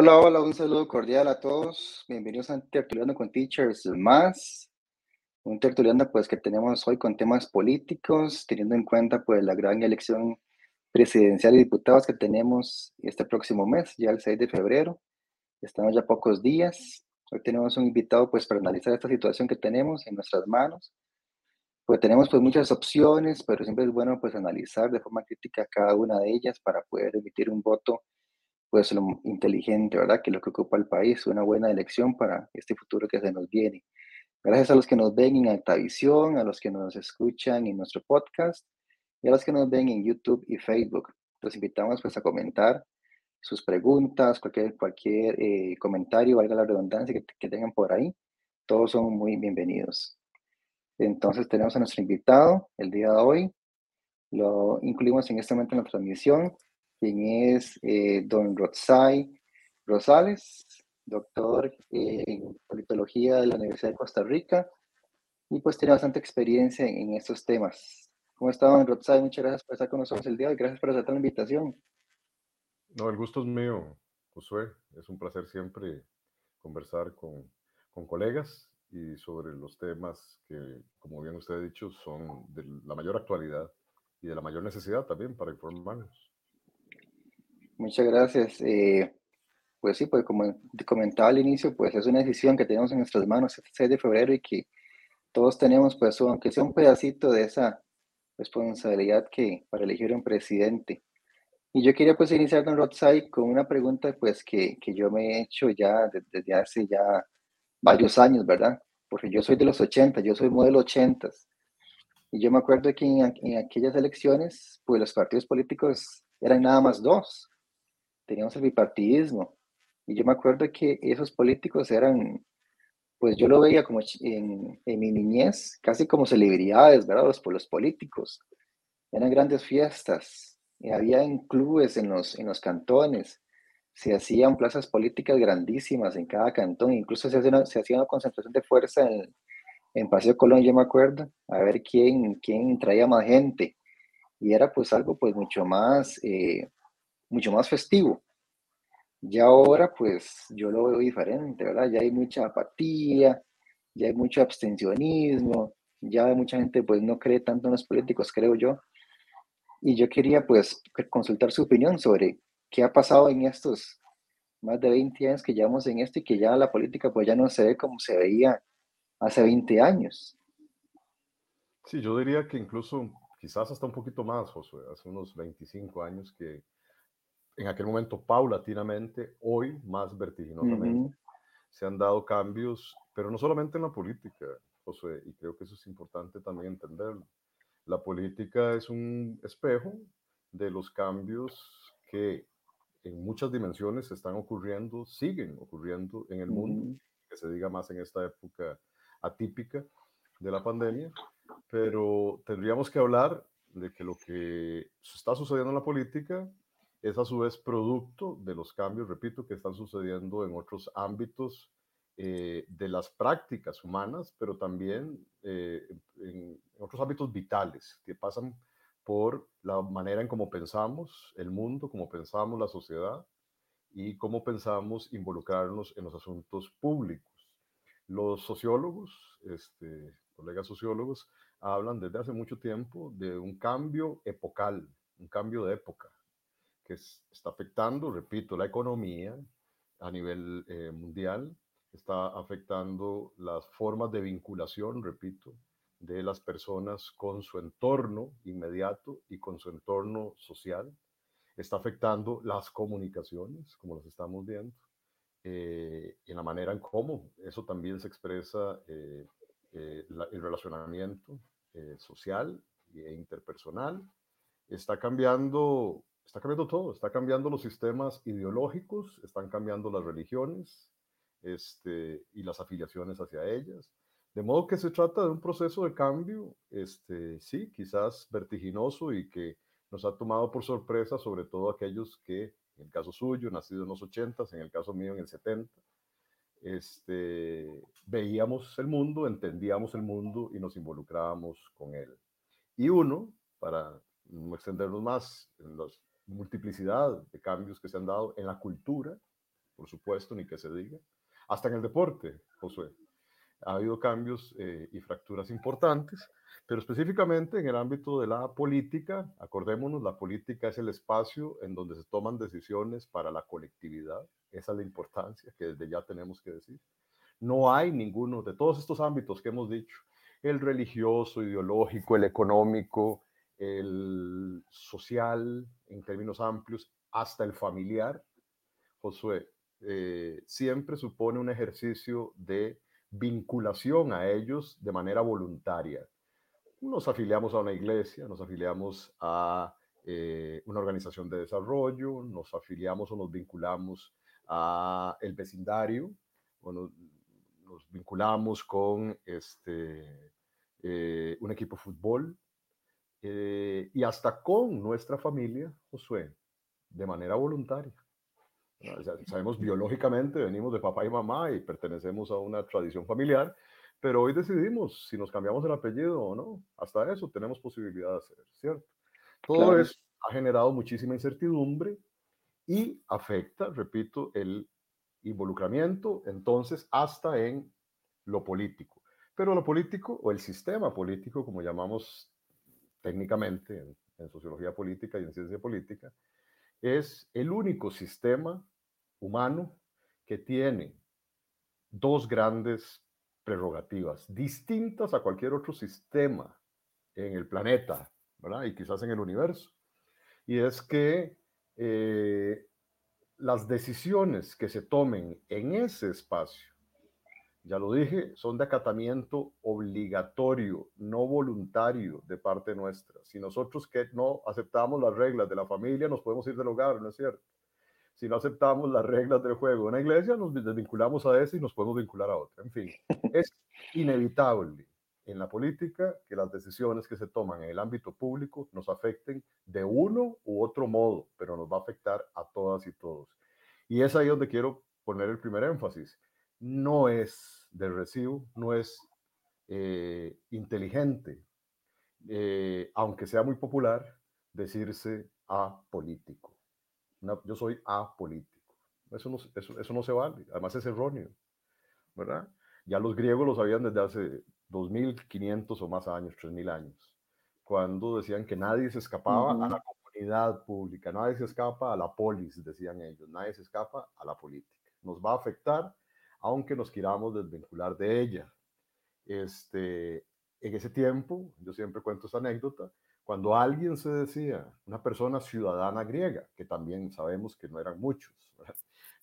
Hola, hola, un saludo cordial a todos. Bienvenidos a Tertuliano con Teachers más. Un tertuliano pues que tenemos hoy con temas políticos, teniendo en cuenta pues la gran elección presidencial y diputados que tenemos este próximo mes, ya el 6 de febrero. Estamos ya pocos días. Hoy tenemos un invitado pues para analizar esta situación que tenemos en nuestras manos. Pues tenemos pues muchas opciones, pero siempre es bueno pues analizar de forma crítica cada una de ellas para poder emitir un voto pues lo inteligente, ¿verdad? Que es lo que ocupa el país, una buena elección para este futuro que se nos viene. Gracias a los que nos ven en Altavisión, a los que nos escuchan en nuestro podcast y a los que nos ven en YouTube y Facebook. Los invitamos pues a comentar sus preguntas, cualquier, cualquier eh, comentario, valga la redundancia que, que tengan por ahí. Todos son muy bienvenidos. Entonces tenemos a nuestro invitado el día de hoy. Lo incluimos en este momento en la transmisión quien es eh, don Rotzai Rosales, doctor en politología de la Universidad de Costa Rica, y pues tiene bastante experiencia en, estos temas. ¿Cómo está, don Rotzai? Muchas gracias por estar con nosotros el día de hoy, gracias por aceptar la invitación. No, el gusto es mío, Josué. Es un placer siempre conversar con, con colegas y sobre los temas que, como bien usted ha dicho, son de la mayor actualidad y de la mayor necesidad también para informarnos. Muchas gracias. Eh, pues sí, pues como comentaba al inicio, pues es una decisión que tenemos en nuestras manos este 6 de febrero y que todos tenemos, pues aunque sea un pedacito de esa responsabilidad que para elegir un presidente. Y yo quería pues iniciar, don Rotzai, con una pregunta pues que, que yo me he hecho ya desde, hace ya varios años, ¿verdad? Porque yo soy de los 80, yo soy modelo 80. Y yo me acuerdo que en, en aquellas elecciones, pues los partidos políticos eran nada más dos teníamos el bipartidismo. Y yo me acuerdo que esos políticos eran, pues yo lo veía como en, en mi niñez, casi como celebridades, ¿verdad? Los, los políticos. Eran grandes fiestas. Y había clubes en los, en los cantones. Se hacían plazas políticas grandísimas en cada cantón. Incluso se hacía una, se hacía una concentración de fuerza en, en Paseo Colón, yo me acuerdo, a ver quién, quién traía más gente. Y era pues algo pues mucho más, eh, mucho más festivo. Ya ahora, pues yo lo veo diferente, ¿verdad? Ya hay mucha apatía, ya hay mucho abstencionismo, ya mucha gente pues no cree tanto en los políticos, creo yo. Y yo quería pues consultar su opinión sobre qué ha pasado en estos más de 20 años que llevamos en esto y que ya la política pues ya no se ve como se veía hace 20 años. Sí, yo diría que incluso quizás hasta un poquito más, Josué, hace unos 25 años que en aquel momento paulatinamente, hoy más vertiginosamente. Se han dado cambios, pero no solamente en la política, José, y creo que eso es importante también entenderlo. La política es un espejo de los cambios que en muchas dimensiones están ocurriendo, siguen ocurriendo en el mundo, que se diga más en esta época atípica de la pandemia, pero tendríamos que hablar de que lo que está sucediendo en la política es a su vez producto de los cambios, repito, que están sucediendo en otros ámbitos eh, de las prácticas humanas, pero también eh, en otros ámbitos vitales que pasan por la manera en cómo pensamos el mundo, cómo pensamos la sociedad y cómo pensamos involucrarnos en los asuntos públicos. Los sociólogos, este, colegas sociólogos, hablan desde hace mucho tiempo de un cambio epocal, un cambio de época que está afectando, repito, la economía a nivel eh, mundial, está afectando las formas de vinculación, repito, de las personas con su entorno inmediato y con su entorno social, está afectando las comunicaciones, como las estamos viendo, eh, en la manera en cómo eso también se expresa eh, el relacionamiento social e interpersonal, está cambiando está cambiando todo, está cambiando los sistemas ideológicos, están cambiando las religiones este, y las afiliaciones hacia ellas. De modo que se trata de un proceso de cambio, este, sí, quizás vertiginoso y que nos ha tomado por sorpresa, sobre todo aquellos que, en el caso suyo, nacido en los 80, en el caso mío en el 70, este, veíamos el mundo, entendíamos el mundo y nos involucrábamos con él. Y uno, para no extendernos más en los multiplicidad de cambios que se han dado en la cultura, por supuesto, ni que se diga. Hasta en el deporte, Josué. Ha habido cambios eh, y fracturas importantes, pero específicamente en el ámbito de la política, acordémonos, la política es el espacio en donde se toman decisiones para la colectividad. Esa es la importancia que desde ya tenemos que decir. No hay ninguno de todos estos ámbitos que hemos dicho, el religioso, ideológico, el económico, el social, en términos amplios, hasta el familiar, Josué, eh, siempre supone un ejercicio de vinculación a ellos de manera voluntaria. Nos afiliamos a una iglesia, nos afiliamos a eh, una organización de desarrollo, nos afiliamos o nos vinculamos a el vecindario, o nos, vinculamos con este, eh, un equipo de fútbol y hasta con nuestra familia, Josué, de manera voluntaria. Sabemos biológicamente, venimos de papá y mamá y pertenecemos a una tradición familiar, pero hoy decidimos si nos cambiamos el apellido o no. Hasta eso tenemos posibilidad de hacer, ¿cierto? Todo eso ha generado muchísima incertidumbre y afecta, repito, el involucramiento, entonces, hasta en lo político. Pero lo político o el sistema político, como llamamos técnicamente en, sociología política y en ciencia política, es el único sistema humano que tiene dos grandes prerrogativas distintas a cualquier otro sistema en el planeta, ¿verdad? Y quizás en el universo. Y es que eh, las decisiones que se tomen en ese espacio, ya lo dije, son de acatamiento obligatorio, no voluntario de parte nuestra. Si nosotros que no aceptamos las reglas de la familia, nos podemos ir del hogar, ¿no es cierto? si no aceptamos las reglas del juego de una iglesia, nos desvinculamos a esa y nos podemos vincular a otra. En fin, es inevitable en la política que las decisiones que se toman en el ámbito público nos afecten de uno u otro modo, pero nos va a afectar a todas y todos. Y es ahí donde quiero poner el primer énfasis. No es de recibo, no es eh, inteligente, eh, aunque sea muy popular, decirse apolítico yo soy apolítico. Eso no, eso, eso no se vale, además es erróneo, ¿verdad? Ya los griegos lo sabían desde hace 2500 o más años, 3000 años, cuando decían que nadie se escapaba a la comunidad pública, nadie se escapa a la polis, decían ellos, nadie se escapa a la política. Nos va a afectar aunque nos queramos desvincular de ella. Este, en ese tiempo, yo siempre cuento esta anécdota, cuando alguien se decía, una persona ciudadana griega, que también sabemos que no eran muchos,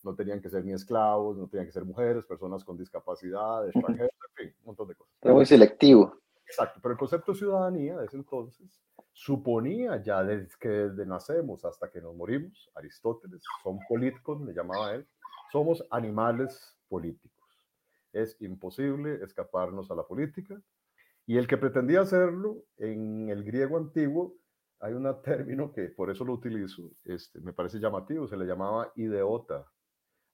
no tenían que ser ni esclavos, no tenían que ser mujeres, personas con discapacidad, extranjeros, en fin, un montón de cosas. Era muy selectivo. Exacto, pero el concepto de ciudadanía de ese entonces suponía ya desde que desde nacemos hasta que nos morimos, Aristóteles, son políticos, le llamaba él, somos animales políticos. Es imposible escaparnos a la política, y el que pretendía hacerlo, en el griego antiguo, hay un término que por eso lo utilizo, este, me parece llamativo, se le llamaba ideota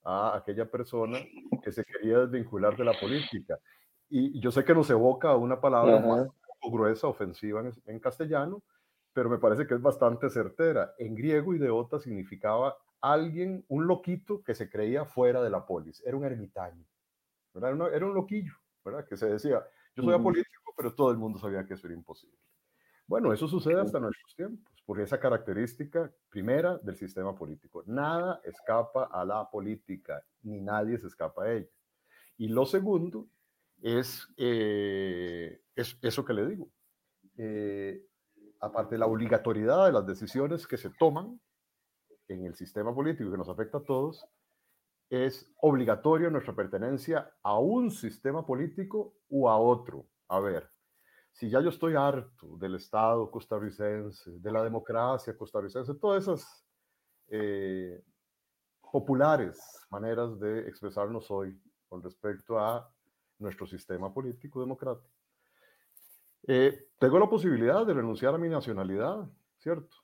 a aquella persona que se quería desvincular de la política. Y yo sé que nos evoca una palabra más gruesa, ofensiva en, en, castellano, pero me parece que es bastante certera. En griego, ideota significaba alguien, un loquito que se creía fuera de la polis, era un ermitaño, Era, era un loquillo, ¿verdad? Que se decía, yo soy apolítico, pero todo el mundo sabía que eso era imposible. Bueno, eso sucede hasta nuestros tiempos, por esa característica primera del sistema político. Nada escapa a la política, ni nadie se escapa a ella. Y lo segundo es, eh, es eso que le digo. Eh, aparte de la obligatoriedad de las decisiones que se toman en el sistema político que nos afecta a todos, es obligatorio nuestra pertenencia a un sistema político o a otro. A ver, si ya yo estoy harto del Estado costarricense, de la democracia costarricense, todas esas eh, populares maneras de expresarnos hoy con respecto a nuestro sistema político democrático. Eh, tengo la posibilidad de renunciar a mi nacionalidad, ¿cierto?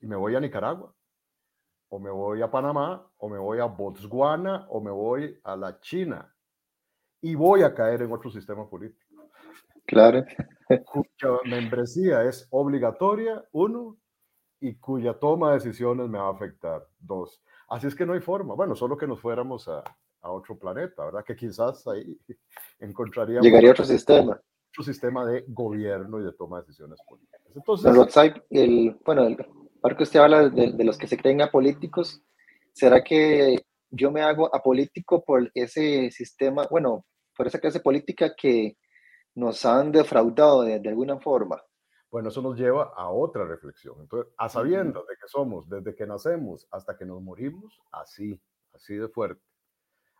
Y me voy a Nicaragua o me voy a Panamá, o me voy a Botswana, o me voy a la China. Y voy a caer en otro sistema político. Claro. Cuya membresía es obligatoria, uno, y cuya toma de decisiones me va a afectar, dos. Así es que no hay forma. Bueno, solo que nos fuéramos a, a otro planeta, ¿verdad? Que quizás ahí encontraríamos... Llegaría otro sistema. Otro sistema de gobierno y de toma de decisiones políticas. Entonces... El, bueno, el, ahora que usted habla de, de, los que se creen apolíticos, ¿será que yo me hago apolítico por ese sistema, bueno, por esa clase política que nos han defraudado de, de alguna forma? Bueno, eso nos lleva a otra reflexión. Entonces, a sabiendo de que somos desde que nacemos hasta que nos morimos, así, así de fuerte,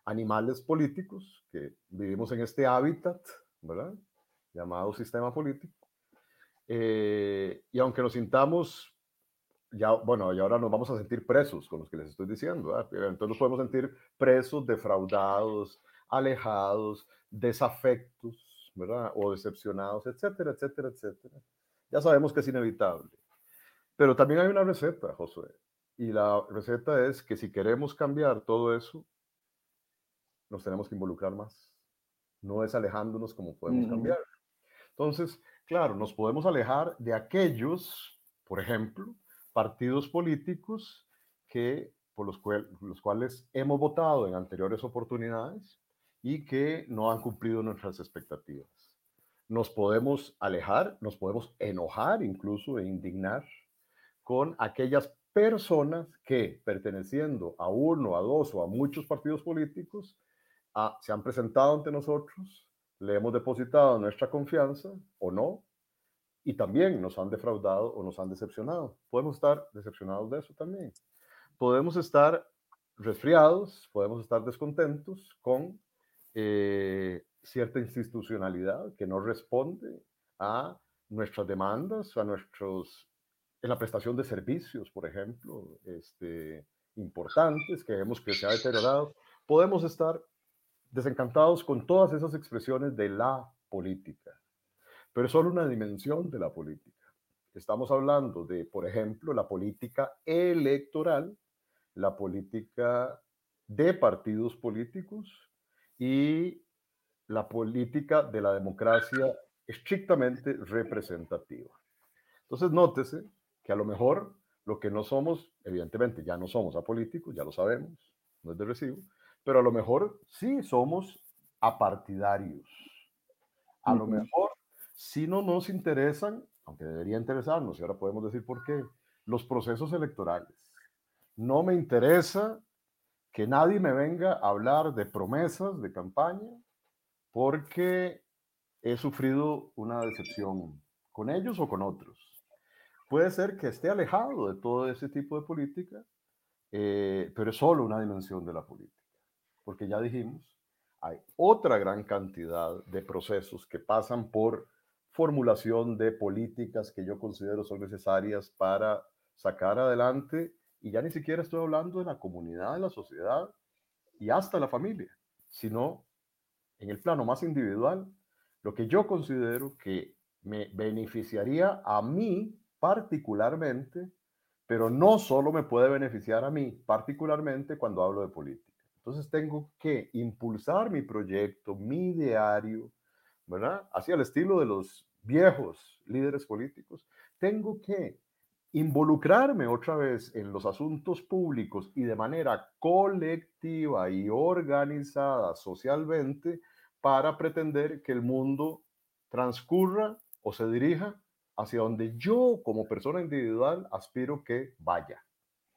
animales políticos que vivimos en este hábitat, ¿verdad? Llamado sistema político. Eh, y aunque nos sintamos, ya, bueno, y ahora nos vamos a sentir presos con los que les estoy diciendo, entonces nos podemos sentir presos, defraudados, alejados, desafectos, ¿verdad? O decepcionados, etcétera, etcétera, etcétera. Ya sabemos que es inevitable. Pero también hay una receta, Josué. Y la receta es que si queremos cambiar todo eso, nos tenemos que involucrar más. No es alejándonos como podemos cambiar. Entonces, claro, nos podemos alejar de aquellos, por ejemplo, partidos políticos que por los, cuales hemos votado en anteriores oportunidades y que no han cumplido nuestras expectativas. Nos podemos alejar, nos podemos enojar incluso e indignar con aquellas personas que, perteneciendo a uno, a dos o a muchos partidos políticos, se han presentado ante nosotros, le hemos depositado nuestra confianza o no, y también nos han defraudado o nos han decepcionado. Podemos estar decepcionados de eso también. Podemos estar resfriados, podemos estar descontentos con eh, cierta institucionalidad que no responde a nuestras demandas, a nuestros, en la prestación de servicios, por ejemplo, este, importantes que vemos que se ha deteriorado. Podemos estar desencantados con todas esas expresiones de la política, pero es solo una dimensión de la política. Estamos hablando de, por ejemplo, la política electoral, la política de partidos políticos y la política de la democracia estrictamente representativa. Entonces, nótese que a lo mejor lo que no somos, evidentemente ya no somos apolíticos, ya lo sabemos, no es de recibo, pero a lo mejor sí somos apartidarios. A lo mejor sí no nos interesan, aunque debería interesarnos, y ahora podemos decir por qué, los procesos electorales. No me interesa que nadie me venga a hablar de promesas de campaña porque he sufrido una decepción con ellos o con otros. Puede ser que esté alejado de todo ese tipo de política, eh, pero es solo una dimensión de la política porque ya dijimos, hay otra gran cantidad de procesos que pasan por formulación de políticas que yo considero son necesarias para sacar adelante, y ya ni siquiera estoy hablando de la comunidad, de la sociedad y hasta la familia, sino en el plano más individual, lo que yo considero que me beneficiaría a mí particularmente, pero no solo me puede beneficiar a mí particularmente cuando hablo de política. Entonces tengo que impulsar mi proyecto, mi diario, ¿verdad? Hacia el estilo de los viejos líderes políticos. Tengo que involucrarme otra vez en los asuntos públicos y de manera colectiva y organizada socialmente para pretender que el mundo transcurra o se dirija hacia donde yo como persona individual aspiro que vaya.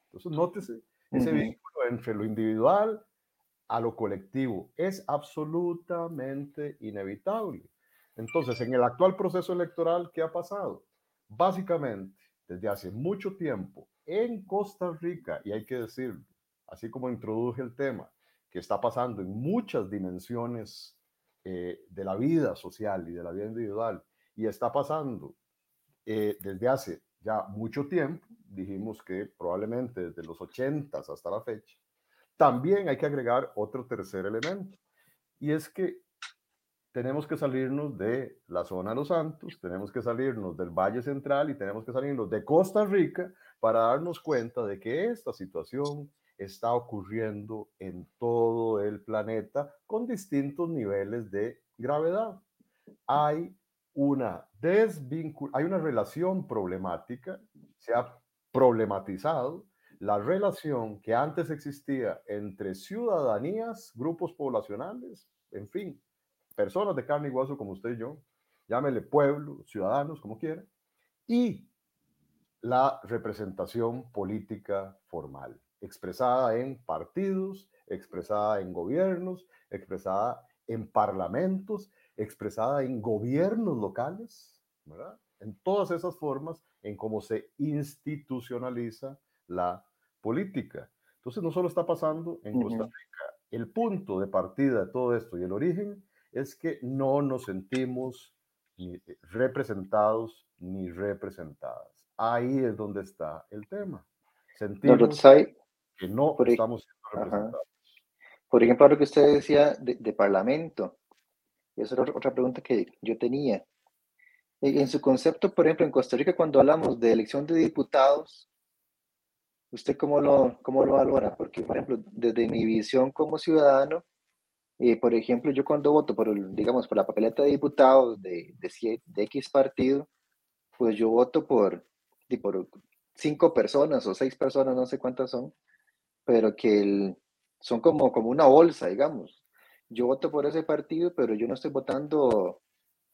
Entonces, nótese ese vínculo entre lo individual a lo colectivo. Es absolutamente inevitable. Entonces, en el actual proceso electoral, ¿qué ha pasado? Básicamente, desde hace mucho tiempo, en Costa Rica, y hay que decirlo, así como introduje el tema, que está pasando en muchas dimensiones eh, de la vida social y de la vida individual, y está pasando eh, desde hace ya mucho tiempo, dijimos que probablemente desde los 80 hasta la fecha, también hay que agregar otro tercer elemento, y es que tenemos que salirnos de la zona de los Santos, tenemos que salirnos del Valle Central y tenemos que salirnos de Costa Rica para darnos cuenta de que esta situación está ocurriendo en todo el planeta con distintos niveles de gravedad. Hay una hay una relación problemática, se ha problematizado la relación que antes existía entre ciudadanías, grupos poblacionales, en fin, personas de carne y hueso como usted y yo, llámele pueblo, ciudadanos, como quiera, y la representación política formal, expresada en partidos, expresada en gobiernos, expresada en parlamentos, expresada en gobiernos locales, ¿verdad? En todas esas formas en cómo se institucionaliza la política. Entonces, no solo está pasando en Costa Rica, el punto de partida de todo esto y el origen es que no nos sentimos ni eh, representados ni representadas. Ahí es donde está el tema. Sentimos que no estamos siendo representados. Por ejemplo, lo que usted decía de, parlamento, esa era otra pregunta que yo tenía. En su concepto, por ejemplo, en Costa Rica, cuando hablamos de elección de diputados, ¿usted cómo lo, cómo lo valora? Porque, por ejemplo, desde mi visión como ciudadano, eh, por ejemplo, yo cuando voto por, digamos, por la papeleta de diputados de, de, de X partido, pues yo voto por, por cinco personas o seis personas, no sé cuántas son, pero que son como, como una bolsa, digamos. Yo voto por ese partido, pero yo no estoy votando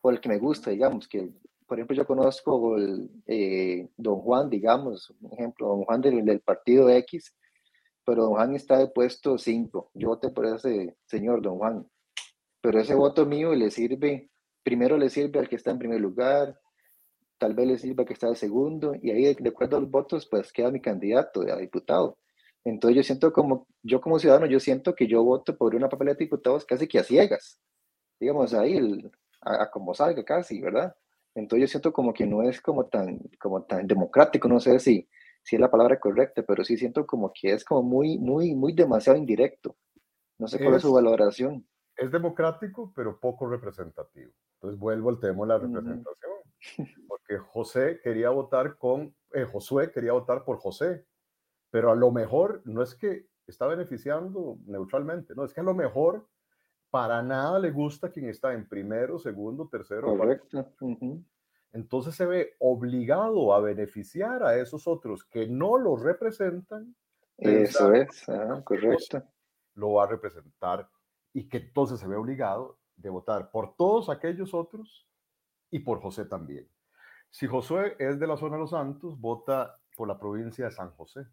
por el que me gusta, digamos, que por ejemplo yo conozco el, eh, don Juan, digamos, un ejemplo, don Juan del, del partido X, pero don Juan está de puesto 5. Yo voté por ese señor, don Juan. Pero ese voto mío le sirve, primero le sirve al que está en primer lugar, tal vez le sirva al que está de segundo, y ahí de, acuerdo a los votos, pues queda mi candidato a diputado. Entonces yo siento como, yo como ciudadano, yo siento que yo voto por una papeleta de diputados casi que a ciegas. Digamos, ahí, a, como salga casi, ¿verdad? Entonces yo siento como que no es como tan, como tan democrático, no sé si, si es la palabra correcta, pero sí siento como que es como muy, muy, muy demasiado indirecto. No sé cuál es, su valoración. Es democrático, pero poco representativo. Entonces vuelvo al tema de la representación. Porque José quería votar con, eh, Josué quería votar por José, pero a lo mejor no es que está beneficiando neutralmente, no, es que a lo mejor para nada le gusta quien está en primero, segundo, tercero. Correcto entonces se ve obligado a beneficiar a esos otros que no lo representan. Eso es, correcto. Lo va a representar y que entonces se ve obligado de votar por todos aquellos otros y por José también. Si Josué es de la zona de los Santos, vota por la provincia de San José,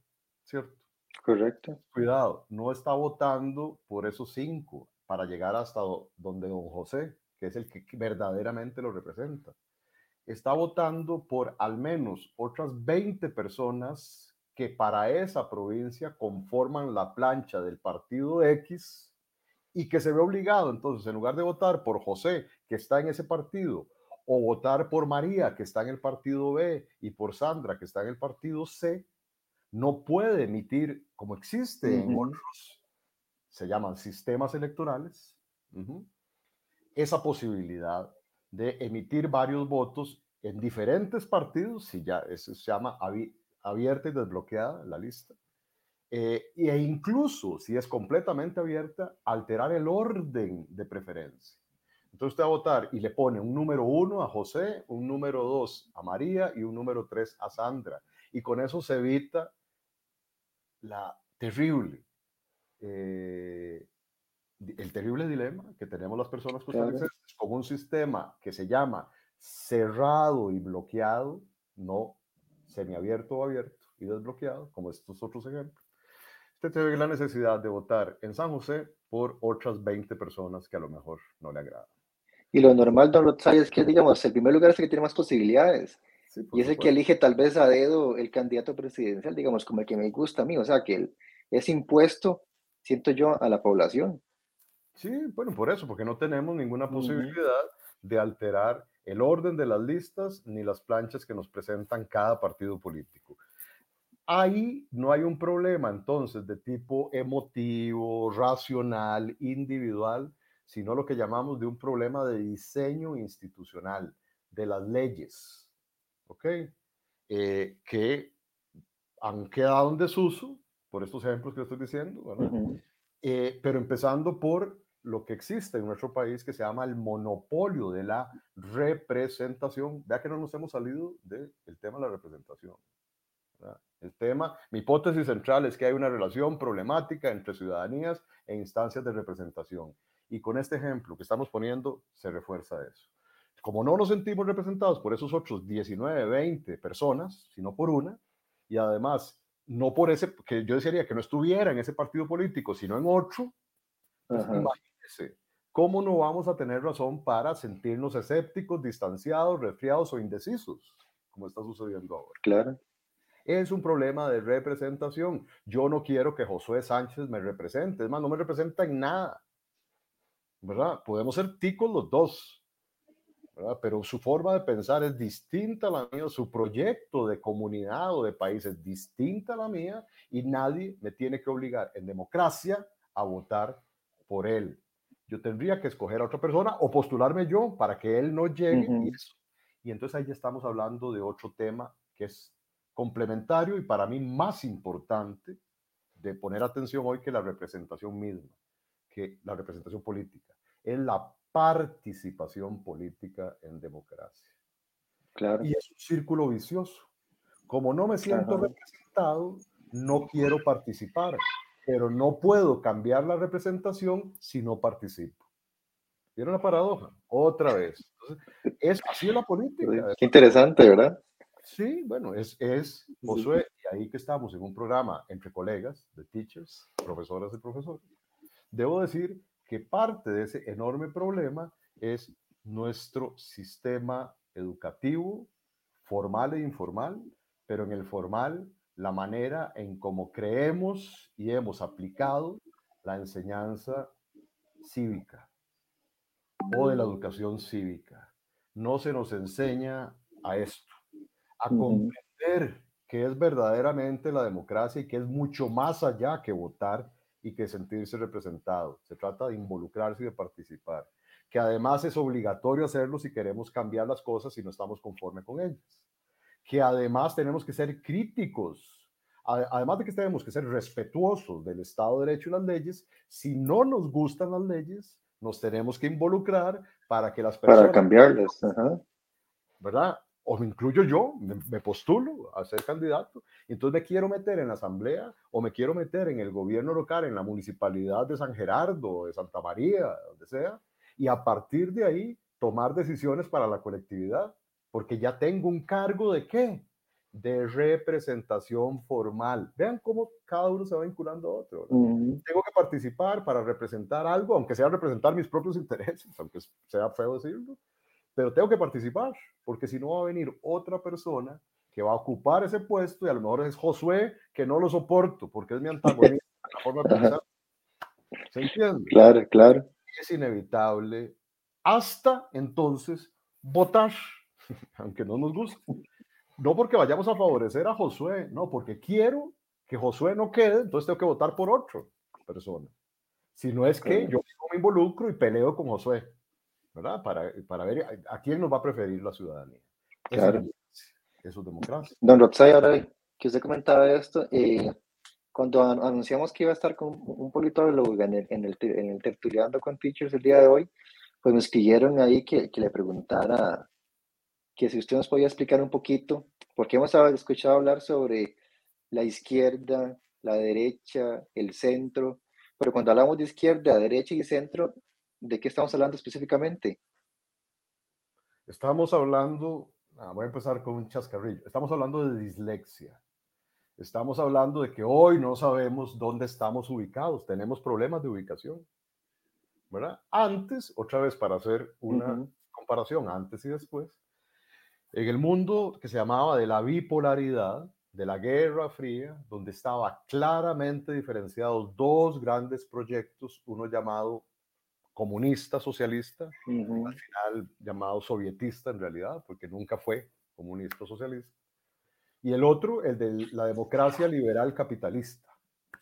¿cierto? Correcto. Cuidado, no está votando por esos cinco para llegar hasta donde don José, que es el que verdaderamente lo representa está votando por al menos otras 20 personas que para esa provincia conforman la plancha del partido X y que se ve obligado entonces en lugar de votar por José que está en ese partido o votar por María que está en el partido B y por Sandra que está en el partido C, no puede emitir como existe en otros, se llaman sistemas electorales, esa posibilidad de emitir varios votos en diferentes partidos, si ya eso se llama abierta y desbloqueada la lista, eh, e incluso si es completamente abierta, alterar el orden de preferencia. Entonces usted va a votar y le pone un número uno a José, un número dos a María y un número tres a Sandra. Y con eso se evita la terrible eh, el terrible dilema que tenemos las personas costarricenses con un sistema que se llama cerrado y bloqueado, no semiabierto o abierto y desbloqueado, como estos otros ejemplos, usted tiene la necesidad de votar en San José por otras 20 personas que a lo mejor no le agradan. Y lo normal, don Rotzay, es que, digamos, el primer lugar es el que tiene más posibilidades. y es el que elige tal vez a dedo el candidato presidencial, digamos, como el que me gusta a mí. O sea, que es impuesto, siento yo, a la población. Sí, bueno, por eso, porque no tenemos ninguna posibilidad de alterar el orden de las listas ni las planchas que nos presentan cada partido político. Ahí no hay un problema entonces de tipo emotivo, racional, individual, sino lo que llamamos de un problema de diseño institucional, de las leyes, ¿ok? Eh, que han quedado en desuso, por estos ejemplos que estoy diciendo, eh, pero empezando por lo que existe en nuestro país que se llama el monopolio de la representación. Vea que no nos hemos salido del tema de la representación. El tema, mi hipótesis central es que hay una relación problemática entre ciudadanías e instancias de representación. Y con este ejemplo que estamos poniendo, se refuerza eso. Como no nos sentimos representados por esos otros 19, 20 personas, sino por una, y además no por ese, que yo desearía que no estuviera en ese partido político, sino en otro, pues imagínese, ¿cómo no vamos a tener razón para sentirnos escépticos, distanciados, resfriados o indecisos, como está sucediendo ahora? Claro. Es un problema de representación. Yo no quiero que Josué Sánchez me represente, es más, no me representa en nada. ¿Verdad? Podemos ser ticos los dos, ¿verdad? Pero su forma de pensar es distinta a la mía, su proyecto de comunidad o de país es distinta a la mía y nadie me tiene que obligar en democracia a votar por él. Yo tendría que escoger a otra persona o postularme yo para que él no llegue. y, y entonces ahí ya estamos hablando de otro tema que es complementario y para mí más importante de poner atención hoy que la representación misma, que la representación política, es la participación política en democracia. Claro. Y es un círculo vicioso. Como no me siento representado, no quiero participar, pero no puedo cambiar la representación si no participo. ¿Vieron la paradoja? Otra vez. es así la política. Qué interesante, ¿verdad? Sí, bueno, es, es Josué, y ahí que estamos en un programa entre colegas, de teachers, profesoras y profesores. Debo decir que parte de ese enorme problema es nuestro sistema educativo, formal e informal, pero en el formal, la manera en cómo creemos y hemos aplicado la enseñanza cívica o de la educación cívica. No se nos enseña a esto a comprender qué es verdaderamente la democracia y que es mucho más allá que votar y que sentirse representado. Se trata de involucrarse y de participar, que además es obligatorio hacerlo si queremos cambiar las cosas y no estamos conformes con ellas, que además tenemos que ser críticos. Además de que tenemos que ser respetuosos del Estado de Derecho y las leyes, si no nos gustan las leyes, nos tenemos que involucrar para que las personas... Para cambiarlas, ¿verdad? o me incluyo yo, me, postulo a ser candidato, entonces me quiero meter en la asamblea o me quiero meter en el gobierno local, en la municipalidad de San Gerardo, de Santa María, donde sea, y a partir de ahí tomar decisiones para la colectividad, porque ya tengo un cargo de qué? De representación formal. Vean cómo cada uno se va vinculando a otro. Tengo que participar para representar algo, aunque sea representar mis propios intereses, aunque sea feo decirlo pero tengo que participar, porque si no va a venir otra persona que va a ocupar ese puesto y a lo mejor es Josué, que no lo soporto, porque es mi antagonista, la forma de pensar. ¿Se entiende? Claro, claro. Es inevitable hasta entonces votar, aunque no nos guste. No porque vayamos a favorecer a Josué, no, porque quiero que Josué no quede, entonces tengo que votar por otra persona. Si no es que yo me involucro y peleo con Josué. ¿verdad? Para, para ver a, quién nos va a preferir la ciudadanía. Claro. Eso, es democracia. Don Robsay, ahora que usted comentaba esto, eh, cuando anunciamos que iba a estar con un politólogo en el, en el, en el tertuliando con Teachers el día de hoy, pues nos pidieron ahí que, que le preguntara que si usted nos podía explicar un poquito, porque hemos escuchado hablar sobre la izquierda, la derecha, el centro, pero cuando hablamos de izquierda, derecha y centro, ¿De qué estamos hablando específicamente? Estamos hablando, ah, voy a empezar con un chascarrillo, estamos hablando de dislexia. Estamos hablando de que hoy no sabemos dónde estamos ubicados, tenemos problemas de ubicación. ¿verdad? Antes, otra vez para hacer una comparación antes y después, en el mundo que se llamaba de la bipolaridad, de la Guerra Fría, donde estaba claramente diferenciados dos grandes proyectos, uno llamado comunista socialista, al final llamado sovietista en realidad, porque nunca fue comunista socialista. Y el otro, el de la democracia liberal capitalista,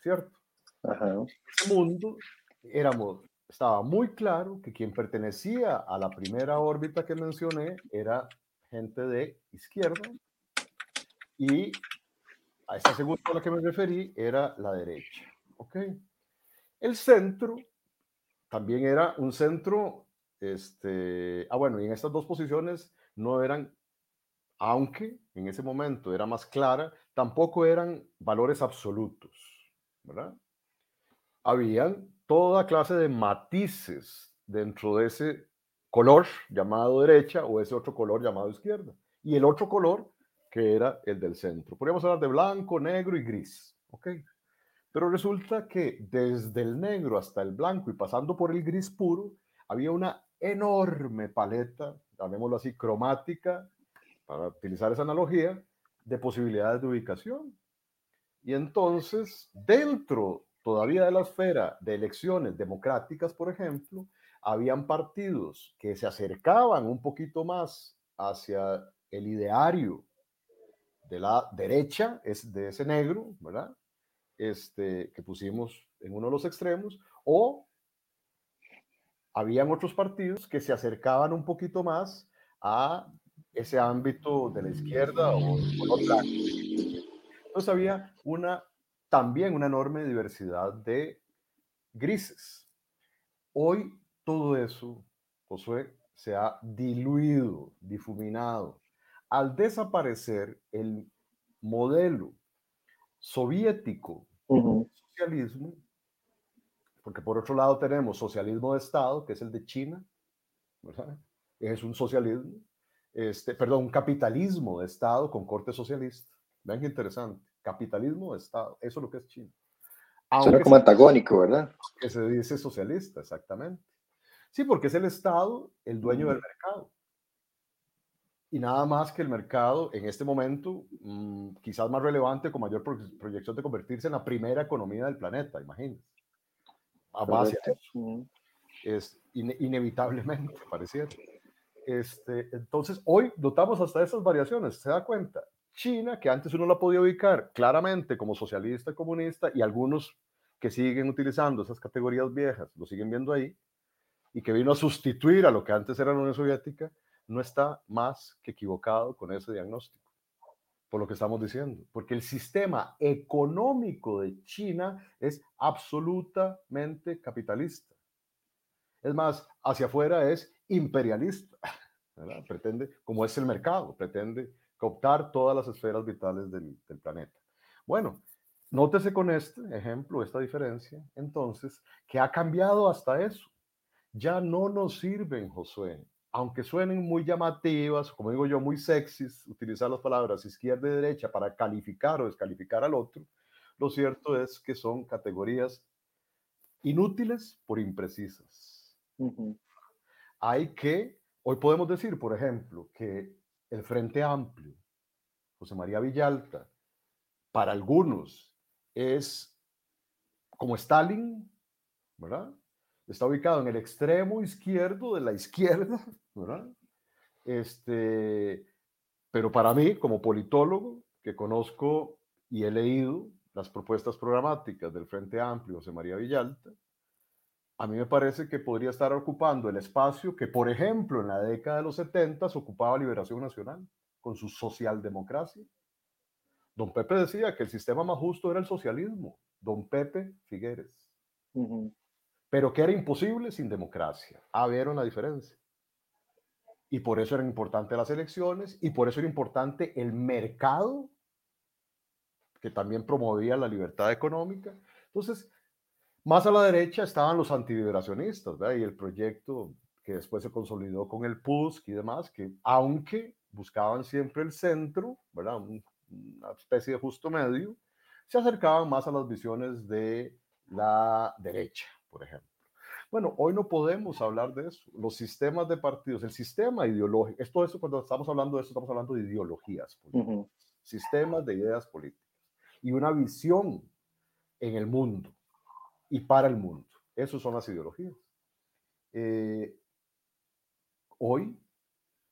¿cierto? En ese mundo éramos, estaba muy claro que quien pertenecía a la primera órbita que mencioné era gente de izquierda y a esa segunda a la que me referí era la derecha. ¿Ok? El centro también era un centro, este, ah bueno, y en estas dos posiciones no eran aunque en ese momento era más clara, tampoco eran valores absolutos, ¿verdad? Habían toda clase de matices dentro de ese color llamado derecha o ese otro color llamado izquierda. Y el otro color que era el del centro. Podríamos hablar de blanco, negro y gris, ¿ok? Pero resulta que desde el negro hasta el blanco y pasando por el gris puro, había una enorme paleta, llamémoslo así, cromática, para utilizar esa analogía, de posibilidades de ubicación. Y entonces, dentro todavía de la esfera de elecciones democráticas, por ejemplo, habían partidos que se acercaban un poquito más hacia el ideario de la derecha, es de ese negro, ¿verdad? Este, que pusimos en uno de los extremos, o habían otros partidos que se acercaban un poquito más a ese ámbito de la izquierda o color blanco. Entonces había una, también una enorme diversidad de grises. Hoy todo eso, Josué, se ha diluido, difuminado. Al desaparecer el modelo soviético de socialismo, porque por otro lado tenemos socialismo de Estado, que es el de China, ¿verdad? Es un socialismo, este, perdón, un capitalismo de Estado con corte socialista. Vean qué interesante, capitalismo de Estado, eso es lo que es China. Suena como antagónico, ¿verdad? Que se dice socialista, exactamente. Sí, porque es el Estado el dueño del mercado. Y nada más que el mercado en este momento, mm, quizás más relevante, con mayor proyección de convertirse en la primera economía del planeta, imagínense a base de eso. Es inevitablemente, pareciera. Este, entonces, hoy notamos hasta esas variaciones, ¿se da cuenta? China, que antes uno la podía ubicar claramente como socialista, comunista, y algunos que siguen utilizando esas categorías viejas, lo siguen viendo ahí, y que vino a sustituir a lo que antes era la Unión Soviética, no está más que equivocado con ese diagnóstico por lo que estamos diciendo, porque el sistema económico de China es absolutamente capitalista. Es más, hacia afuera es imperialista, pretende, como es el mercado, pretende cooptar todas las esferas vitales del, del planeta. Bueno, nótese con este ejemplo, esta diferencia, entonces, que ha cambiado hasta eso. Ya no nos sirven, Josué, aunque suenen muy llamativas, como digo yo, muy sexys, utilizar las palabras izquierda y derecha para calificar o descalificar al otro, lo cierto es que son categorías inútiles por imprecisas. Hay que, hoy podemos decir, por ejemplo, que el Frente Amplio, José María Villalta, para algunos es como Stalin, ¿verdad? Está ubicado en el extremo izquierdo de la izquierda, ¿verdad? Este, pero para mí, como politólogo, que conozco y he leído las propuestas programáticas del Frente Amplio, José María Villalta, a mí me parece que podría estar ocupando el espacio que, por ejemplo, en la década de los 70 ocupaba Liberación Nacional con su socialdemocracia. Don Pepe decía que el sistema más justo era el socialismo. Don Pepe Figueres. Pero que era imposible sin democracia. A ver una diferencia. Y por eso eran importantes las elecciones y por eso era importante el mercado, que también promovía la libertad económica. Entonces, más a la derecha estaban los antiliberacionistas, ¿verdad? Y el proyecto que después se consolidó con el PUSC y demás, que aunque buscaban siempre el centro, ¿verdad? una especie de justo medio, se acercaban más a las visiones de la derecha, por ejemplo. Bueno, hoy no podemos hablar de eso. Los sistemas de partidos, el sistema ideológico, esto, eso cuando estamos hablando de eso, estamos hablando de ideologías políticas, sistemas de ideas políticas y una visión en el mundo y para el mundo. Esas son las ideologías. Eh, hoy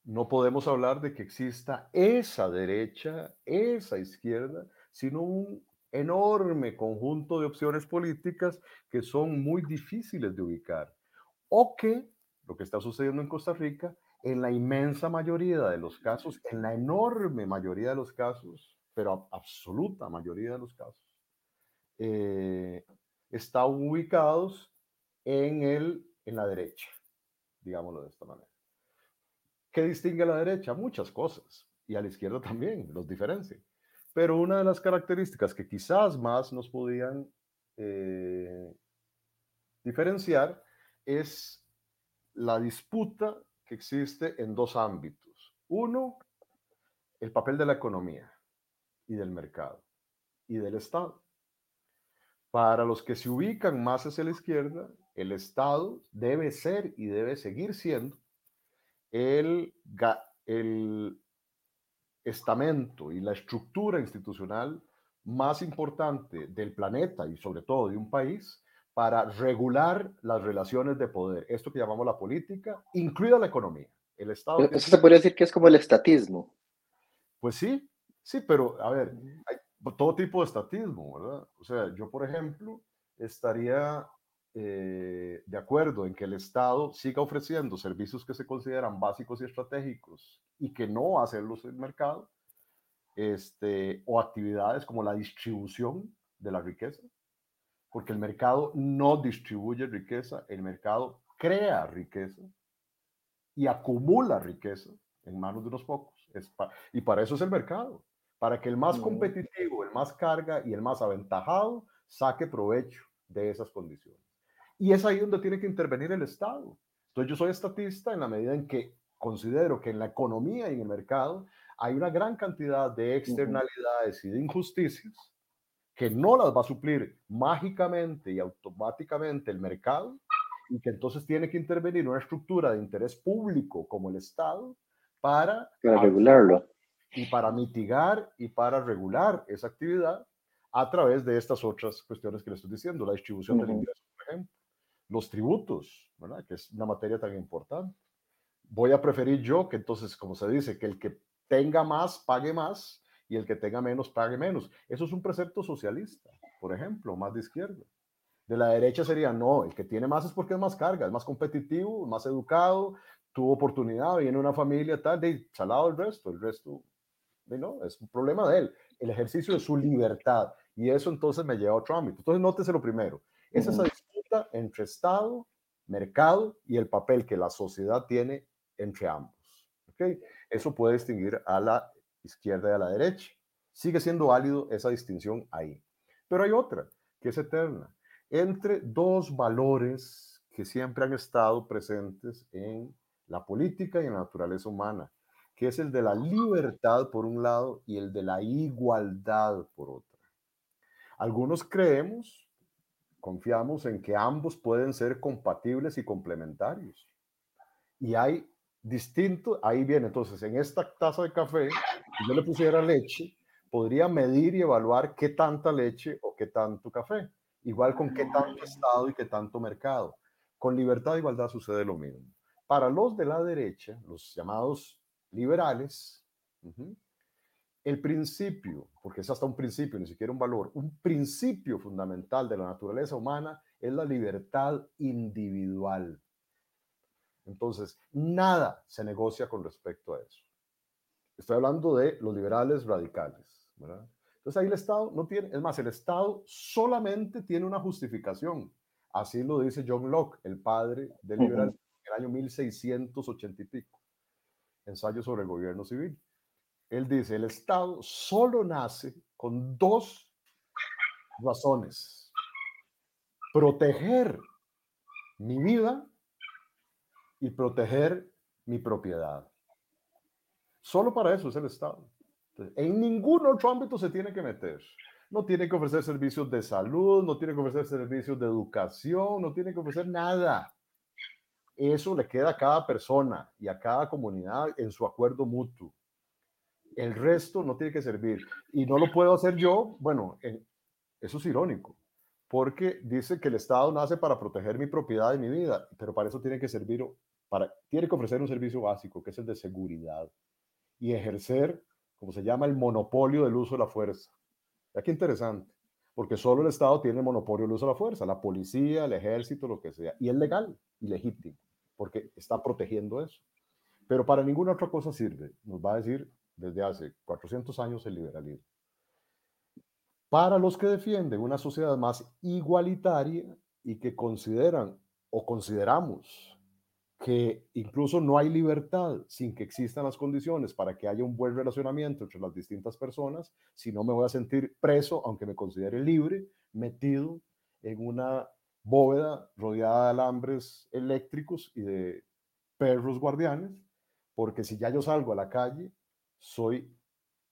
no podemos hablar de que exista esa derecha, esa izquierda, sino un enorme conjunto de opciones políticas que son muy difíciles de ubicar. O que, lo que está sucediendo en Costa Rica, en la inmensa mayoría de los casos, en la enorme mayoría de los casos, pero absoluta mayoría de los casos, eh, están ubicados en, el, en la derecha, digámoslo de esta manera. ¿Qué distingue a la derecha? Muchas cosas. y a la izquierda también, los diferencia. Pero una de las características que quizás más nos podían eh, diferenciar es la disputa que existe en dos ámbitos. Uno, el papel de la economía y del mercado y del Estado. Para los que se ubican más hacia la izquierda, el Estado debe ser y debe seguir siendo el, el estamento y la estructura institucional más importante del planeta y sobre todo de un país para regular las relaciones de poder, esto que llamamos la política, incluida la economía. El Estado. Eso se podría decir que es como el estatismo. Pues sí, sí, pero a ver, hay todo tipo de estatismo, ¿verdad? O sea, yo, por ejemplo, estaría eh, de acuerdo en que el Estado siga ofreciendo servicios que se consideran básicos y estratégicos y que no hacerlos el mercado, este, o actividades como la distribución de la riqueza, porque el mercado no distribuye riqueza, el mercado crea riqueza y acumula riqueza en manos de unos pocos. y para eso es el mercado, para que el más competitivo, el más carga y el más aventajado saque provecho de esas condiciones. Y es ahí donde tiene que intervenir el Estado. Entonces yo soy estatista en la medida en que considero que en la economía y en el mercado hay una gran cantidad de externalidades y de injusticias que no las va a suplir mágicamente y automáticamente el mercado y que entonces tiene que intervenir una estructura de interés público como el Estado para, para regularlo. y para mitigar y para regular esa actividad a través de estas otras cuestiones que le estoy diciendo, la distribución del ingreso, por ejemplo los tributos, ¿verdad? Que es una materia tan importante. Voy a preferir yo que entonces, como se dice, que el que tenga más pague más y el que tenga menos pague menos. Eso es un precepto socialista, por ejemplo, más de izquierda. De la derecha sería, no, el que tiene más es porque es más carga, es más competitivo, más educado, tuvo oportunidad, viene una familia, tal, de salado el resto, el resto, de no, es un problema de él, el ejercicio de su libertad. Y eso entonces me lleva a otro ámbito. Entonces, nótese lo primero, es esa entre Estado, mercado y el papel que la sociedad tiene entre ambos. ¿okay? Eso puede distinguir a la izquierda y a la derecha. Sigue siendo válido esa distinción ahí. Pero hay otra, que es eterna, entre dos valores que siempre han estado presentes en la política y en la naturaleza humana, que es el de la libertad por un lado y el de la igualdad por otra. Algunos creemos confiamos en que ambos pueden ser compatibles y complementarios. Y hay distinto, ahí viene, entonces, en esta taza de café, si yo le pusiera leche, podría medir y evaluar qué tanta leche o qué tanto café. Igual con qué tanto Estado y qué tanto mercado. Con libertad e igualdad sucede lo mismo. Para los de la derecha, los llamados liberales, el principio, porque es hasta un principio, ni siquiera un valor, un principio fundamental de la naturaleza humana es la libertad individual. Entonces, nada se negocia con respecto a eso. Estoy hablando de los liberales radicales, ¿verdad? Entonces ahí el Estado no tiene, es más, el Estado solamente tiene una justificación. Así lo dice John Locke, el padre del liberalismo, en el año 1680 y pico. Ensayo sobre el gobierno civil. Él dice, el Estado solo nace con dos razones. Proteger mi vida y proteger mi propiedad. Solo para eso es el Estado. En ningún otro ámbito se tiene que meter. No tiene que ofrecer servicios de salud, no tiene que ofrecer servicios de educación, no tiene que ofrecer nada. Eso le queda a cada persona y a cada comunidad en su acuerdo mutuo el resto no tiene que servir. Y no lo puedo hacer yo, bueno, eso es irónico, porque dice que el Estado nace para proteger mi propiedad y mi vida, pero para eso tiene que servir, para, tiene que ofrecer un servicio básico, que es el de seguridad, y ejercer, como se llama, el monopolio del uso de la fuerza. Ya que interesante, porque solo el Estado tiene el monopolio del uso de la fuerza, la policía, el ejército, lo que sea, y es legal y legítimo, porque está protegiendo eso. Pero para ninguna otra cosa sirve, nos va a decir desde hace 400 años el liberalismo. Para los que defienden una sociedad más igualitaria y que consideran o consideramos que incluso no hay libertad sin que existan las condiciones para que haya un buen relacionamiento entre las distintas personas, si no me voy a sentir preso, aunque me considere libre, metido en una bóveda rodeada de alambres eléctricos y de perros guardianes, porque si ya yo salgo a la calle, soy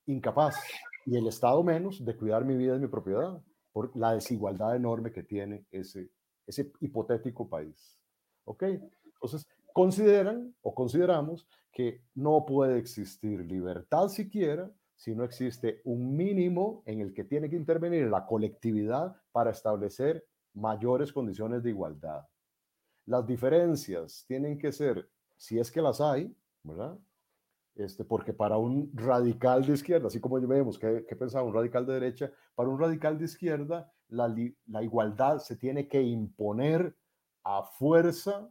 incapaz, y el Estado menos, de cuidar mi vida y mi propiedad, por la desigualdad enorme que tiene ese, ese hipotético país. ¿Ok? Entonces, consideran o consideramos que no puede existir libertad siquiera si no existe un mínimo en el que tiene que intervenir la colectividad para establecer mayores condiciones de igualdad. Las diferencias tienen que ser, si es que las hay, ¿verdad? Este, porque para un radical de izquierda, así como vemos que, que pensaba un radical de derecha, para un radical de izquierda la, la igualdad se tiene que imponer a fuerza,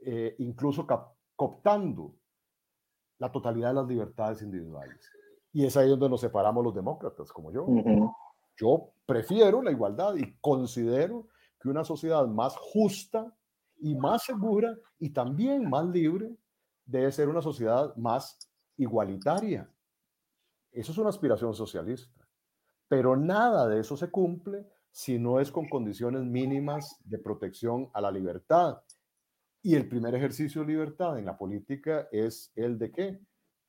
eh, incluso cooptando la totalidad de las libertades individuales. Y es ahí donde nos separamos los demócratas, como yo. Yo prefiero la igualdad y considero que una sociedad más justa y más segura y también más libre debe ser una sociedad más igualitaria. Eso es una aspiración socialista. Pero nada de eso se cumple si no es con condiciones mínimas de protección a la libertad. Y el primer ejercicio de libertad en la política es el de qué?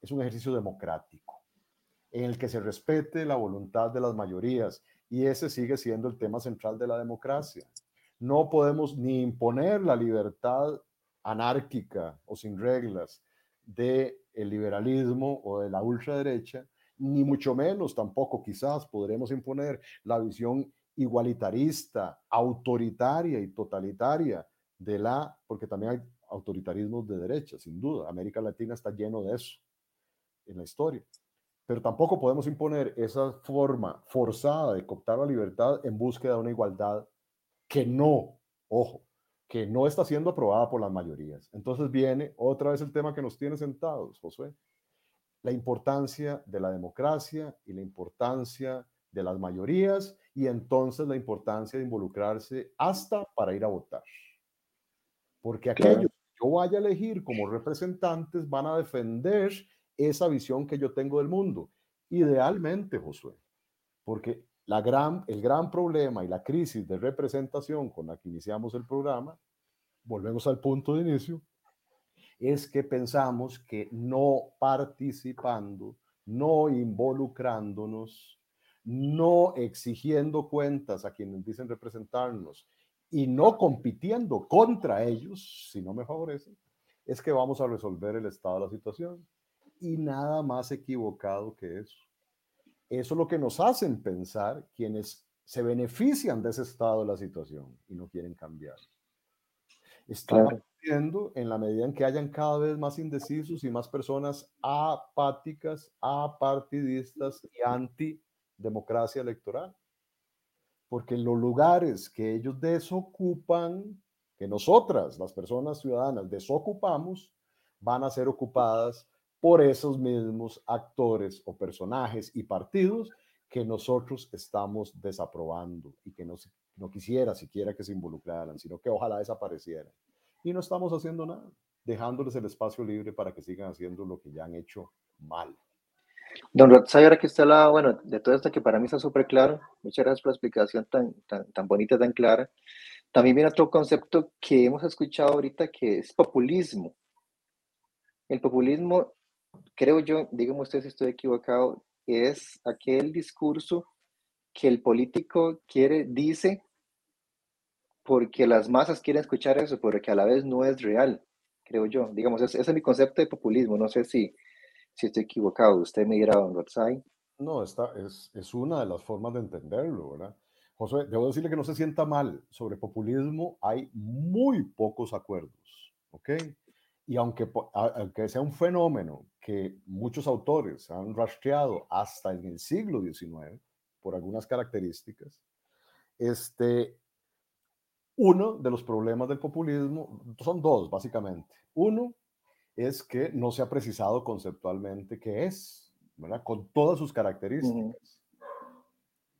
Es un ejercicio democrático, en el que se respete la voluntad de las mayorías. Y ese sigue siendo el tema central de la democracia. No podemos ni imponer la libertad anárquica o sin reglas del el liberalismo o de la ultraderecha, ni mucho menos tampoco quizás podremos imponer la visión igualitarista, autoritaria y totalitaria de la, porque también hay autoritarismos de derecha, sin duda. América Latina está lleno de eso en la historia. Pero tampoco podemos imponer esa forma forzada de cooptar la libertad en búsqueda de una igualdad que no, ojo, que no está siendo aprobada por las mayorías. Entonces viene otra vez el tema que nos tiene sentados, Josué, la importancia de la democracia y la importancia de las mayorías y entonces la importancia de involucrarse hasta para ir a votar. Porque aquellos que yo vaya a elegir como representantes van a defender esa visión que yo tengo del mundo. Idealmente, Josué, porque la gran, el gran problema y la crisis de representación con la que iniciamos el programa, volvemos al punto de inicio, es que pensamos que no participando, no involucrándonos, no exigiendo cuentas a quienes dicen representarnos y no compitiendo contra ellos, si no me favorece, es que vamos a resolver el estado de la situación. Y nada más equivocado que eso. Eso es lo que nos hacen pensar quienes se benefician de ese estado de la situación y no quieren cambiar. Están claro. en la medida en que hayan cada vez más indecisos y más personas apáticas, apartidistas y antidemocracia electoral. Porque los lugares que ellos desocupan, que nosotras, las personas ciudadanas, desocupamos, van a ser ocupadas por esos mismos actores o personajes y partidos que nosotros estamos desaprobando y que no, no quisiera siquiera que se involucraran, sino que ojalá desaparecieran. Y no estamos haciendo nada, dejándoles el espacio libre para que sigan haciendo lo que ya han hecho mal. Don Rotzay, ahora que está la, bueno, de todo esto que para mí está súper claro, muchas gracias por la explicación tan, tan, tan bonita, tan clara. También viene otro concepto que hemos escuchado ahorita que es populismo. El populismo creo yo, dígame usted si estoy equivocado, es aquel discurso que el político quiere, dice, porque las masas quieren escuchar eso, porque a la vez no es real, creo yo. Digamos, ese, es mi concepto de populismo. No sé si, si estoy equivocado. Usted me dirá, don Rotzai. No, esta es, es una de las formas de entenderlo, ¿verdad? José, debo decirle que no se sienta mal. Sobre populismo hay muy pocos acuerdos, ¿ok? Y aunque, aunque sea un fenómeno que muchos autores han rastreado hasta en el siglo XIX por algunas características, este, uno de los problemas del populismo son dos, básicamente. Uno es que no se ha precisado conceptualmente qué es, ¿verdad? Con todas sus características.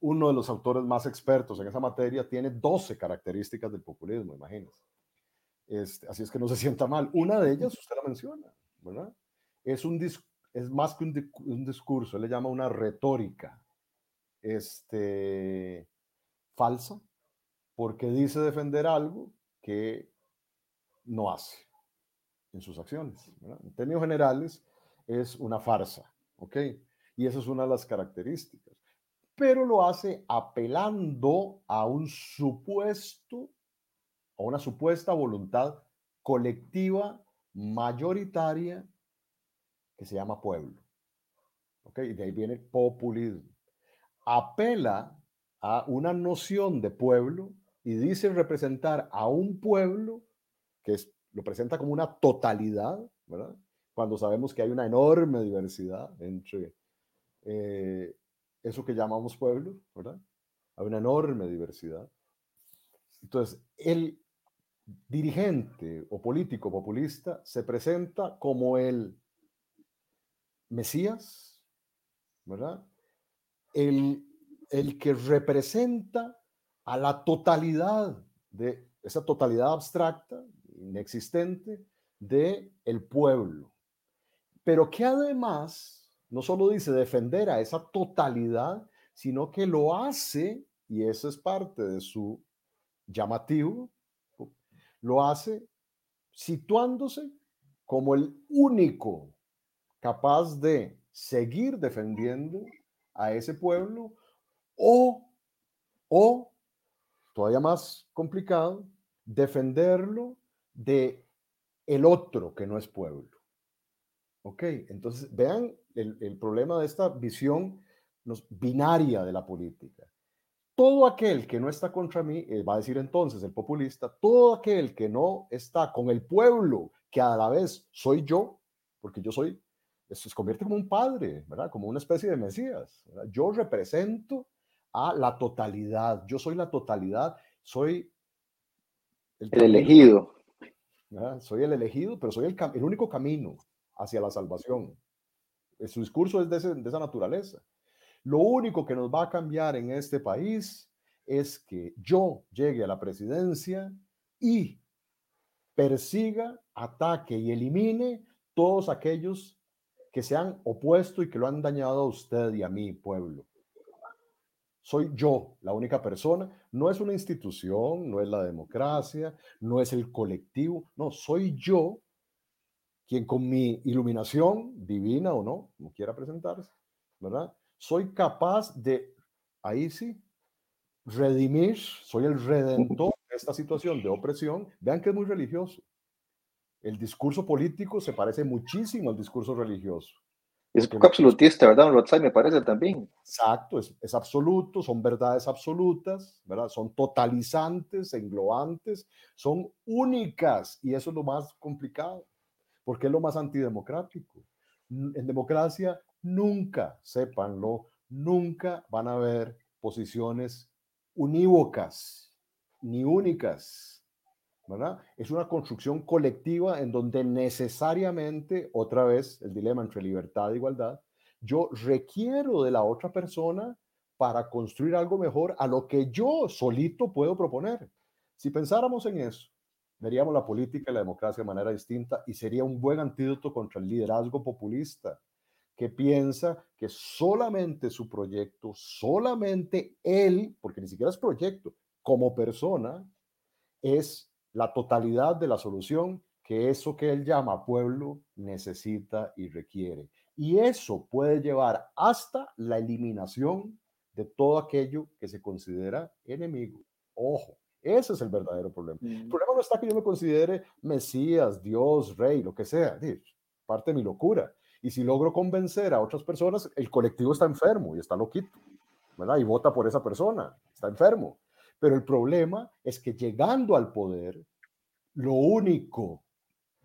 Uno de los autores más expertos en esa materia tiene 12 características del populismo, imagínense. Este, así es que no se sienta mal. Una de ellas, usted la menciona, ¿verdad? Es, un es más que un, discurso, él le llama una retórica este, falsa, porque dice defender algo que no hace en sus acciones. En términos generales, es una farsa, ¿ok? Y esa es una de las características. Pero lo hace apelando a un supuesto, a una supuesta voluntad colectiva mayoritaria que se llama pueblo. ¿Ok? Y de ahí viene populismo. Apela a una noción de pueblo y dice representar a un pueblo que es, lo presenta como una totalidad, ¿verdad? Cuando sabemos que hay una enorme diversidad entre eh, eso que llamamos pueblo, ¿verdad? Hay una enorme diversidad. Entonces, el dirigente o político populista se presenta como el Mesías, ¿verdad? El, el que representa a la totalidad de esa totalidad abstracta, inexistente, de el pueblo. Pero que además no solo dice defender a esa totalidad, sino que lo hace, y eso es parte de su llamativo, lo hace situándose como el único capaz de seguir defendiendo a ese pueblo o, o todavía más complicado, defenderlo de el otro que no es pueblo. Ok, entonces vean el, problema de esta visión binaria de la política. Todo aquel que no está contra mí, eh, va a decir entonces el populista, todo aquel que no está con el pueblo, que a la vez soy yo, porque yo soy, se convierte como un padre, ¿verdad? Como una especie de Mesías. Yo represento a la totalidad, yo soy la totalidad, soy el, elegido. Soy el elegido, pero soy el, el único camino hacia la salvación. Su discurso es de, esa naturaleza. Lo único que nos va a cambiar en este país es que yo llegue a la presidencia y persiga, ataque y elimine todos aquellos que se han opuesto y que lo han dañado a usted y a mi pueblo. Soy yo la única persona, no es una institución, no es la democracia, no es el colectivo, no, soy yo quien con mi iluminación, divina o no, como quiera presentarse, ¿verdad? Soy capaz de, ahí sí, redimir, soy el redentor de esta situación de opresión. Vean que es muy religioso. El discurso político se parece muchísimo al discurso religioso. Es poco absolutista, ¿verdad, Me parece también. Exacto, es, es, absoluto, son verdades absolutas, ¿verdad? Son totalizantes, englobantes, son únicas y eso es lo más complicado porque es lo más antidemocrático. En democracia nunca, sépanlo, nunca van a haber posiciones unívocas ni únicas, ¿verdad? Es una construcción colectiva en donde necesariamente, otra vez, el dilema entre libertad e igualdad, yo requiero de la otra persona para construir algo mejor a lo que yo solito puedo proponer. Si pensáramos en eso, veríamos la política y la democracia de manera distinta y sería un buen antídoto contra el liderazgo populista que piensa que solamente su proyecto, solamente él, porque ni siquiera es proyecto, como persona, es la totalidad de la solución que eso que él llama pueblo necesita y requiere. Y eso puede llevar hasta la eliminación de todo aquello que se considera enemigo. Ojo, ese es el verdadero problema. El problema no está que yo me considere Mesías, Dios, Rey, lo que sea. Parte de mi locura. Y si logro convencer a otras personas, el colectivo está enfermo y está loquito, ¿verdad? Y vota por esa persona, está enfermo. Pero el problema es que llegando al poder, lo único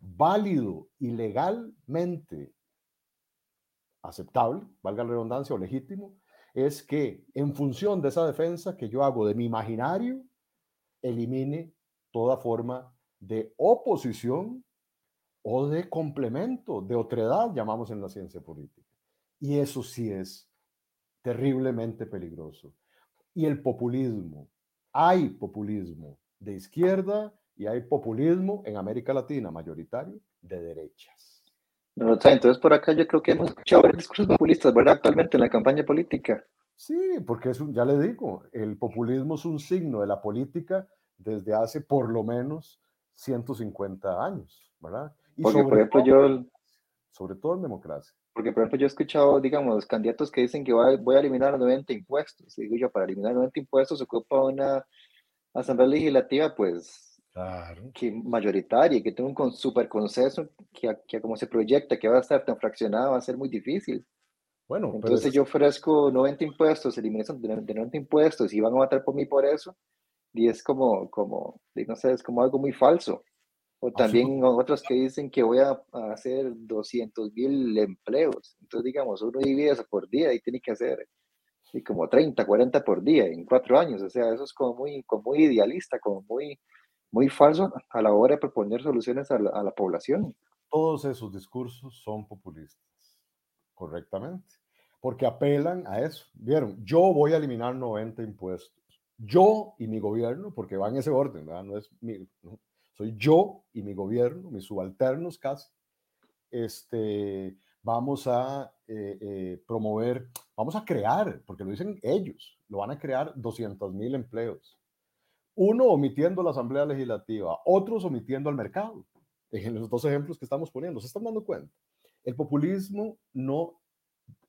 válido y legalmente aceptable, valga la redundancia o legítimo, es que en función de esa defensa que yo hago de mi imaginario, elimine toda forma de oposición o de complemento, de otredad, llamamos en la ciencia política. Y eso sí es terriblemente peligroso. Y el populismo, hay populismo de izquierda y hay populismo en América Latina mayoritario de derechas. No, entonces por acá yo creo que hemos escuchado varios discursos populistas, ¿verdad? Actualmente en la campaña política. Sí, porque es un, ya le digo, el populismo es un signo de la política desde hace por lo menos 150 años, ¿verdad? Y porque, por ejemplo, yo... Sobre todo en democracia. Porque, por ejemplo, yo he escuchado, digamos, candidatos que dicen que voy a, eliminar 90 impuestos. Y digo yo, para eliminar 90 impuestos se ocupa una asamblea legislativa, pues, claro. que mayoritaria, que tenga un super consenso, que, que como se proyecta, que va a estar tan fraccionada, va a ser muy difícil. Bueno, entonces yo ofrezco 90 impuestos, eliminación de 90 impuestos y van a votar por mí por eso. Y es como, como, no sé, es como algo muy falso. O también otros que dicen que voy a, hacer 200 mil empleos. Entonces, digamos, uno divide eso por día y tiene que hacer y como 30, 40 por día en cuatro años. O sea, eso es como muy, como muy idealista, como muy, muy falso a la hora de proponer soluciones a la, a la población. Todos esos discursos son populistas, correctamente, porque apelan a eso. Vieron, yo voy a eliminar 90 impuestos. Yo y mi gobierno, porque va en ese orden, ¿verdad? No es mi, soy yo y mi gobierno, mis subalternos casi, este, vamos a eh, eh, promover, vamos a crear, porque lo dicen ellos, lo van a crear 200 mil empleos. Uno omitiendo la Asamblea Legislativa, otros omitiendo al mercado. En los dos ejemplos que estamos poniendo, ¿se están dando cuenta? El populismo no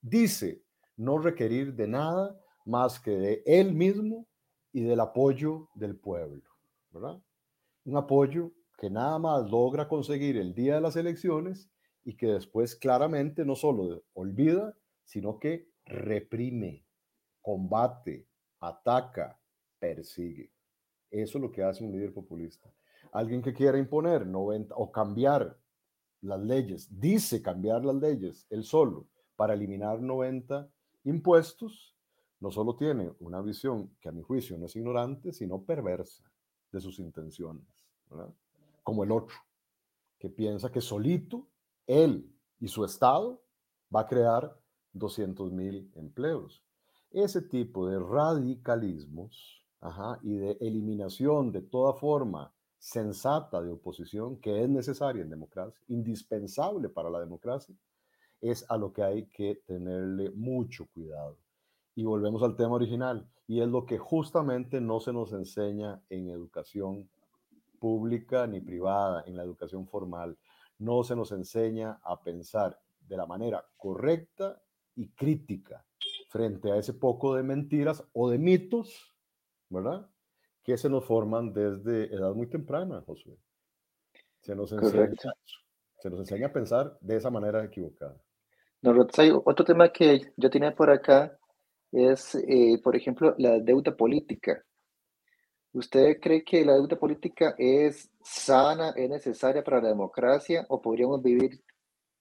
dice no requerir de nada más que de él mismo y del apoyo del pueblo, ¿verdad? Un apoyo que nada más logra conseguir el día de las elecciones y que después claramente no solo olvida, sino que reprime, combate, ataca, persigue. Eso es lo que hace un líder populista. Alguien que quiera imponer 90 o cambiar las leyes, dice cambiar las leyes él solo para eliminar 90 impuestos, no solo tiene una visión que a mi juicio no es ignorante, sino perversa de sus intenciones, como el otro, que piensa que solito él y su Estado va a crear 200 mil empleos. Ese tipo de radicalismos y de eliminación de toda forma sensata de oposición que es necesaria en democracia, indispensable para la democracia, es a lo que hay que tenerle mucho cuidado. Y volvemos al tema original, y es lo que justamente no se nos enseña en educación pública ni privada, en la educación formal. No se nos enseña a pensar de la manera correcta y crítica frente a ese poco de mentiras o de mitos, ¿verdad? Que se nos forman desde edad muy temprana, Josué. Se nos enseña, se nos enseña a pensar de esa manera equivocada. Otro tema que yo tenía por acá es, eh, por ejemplo, la deuda política. ¿Usted cree que la deuda política es sana, es necesaria para la democracia o podríamos vivir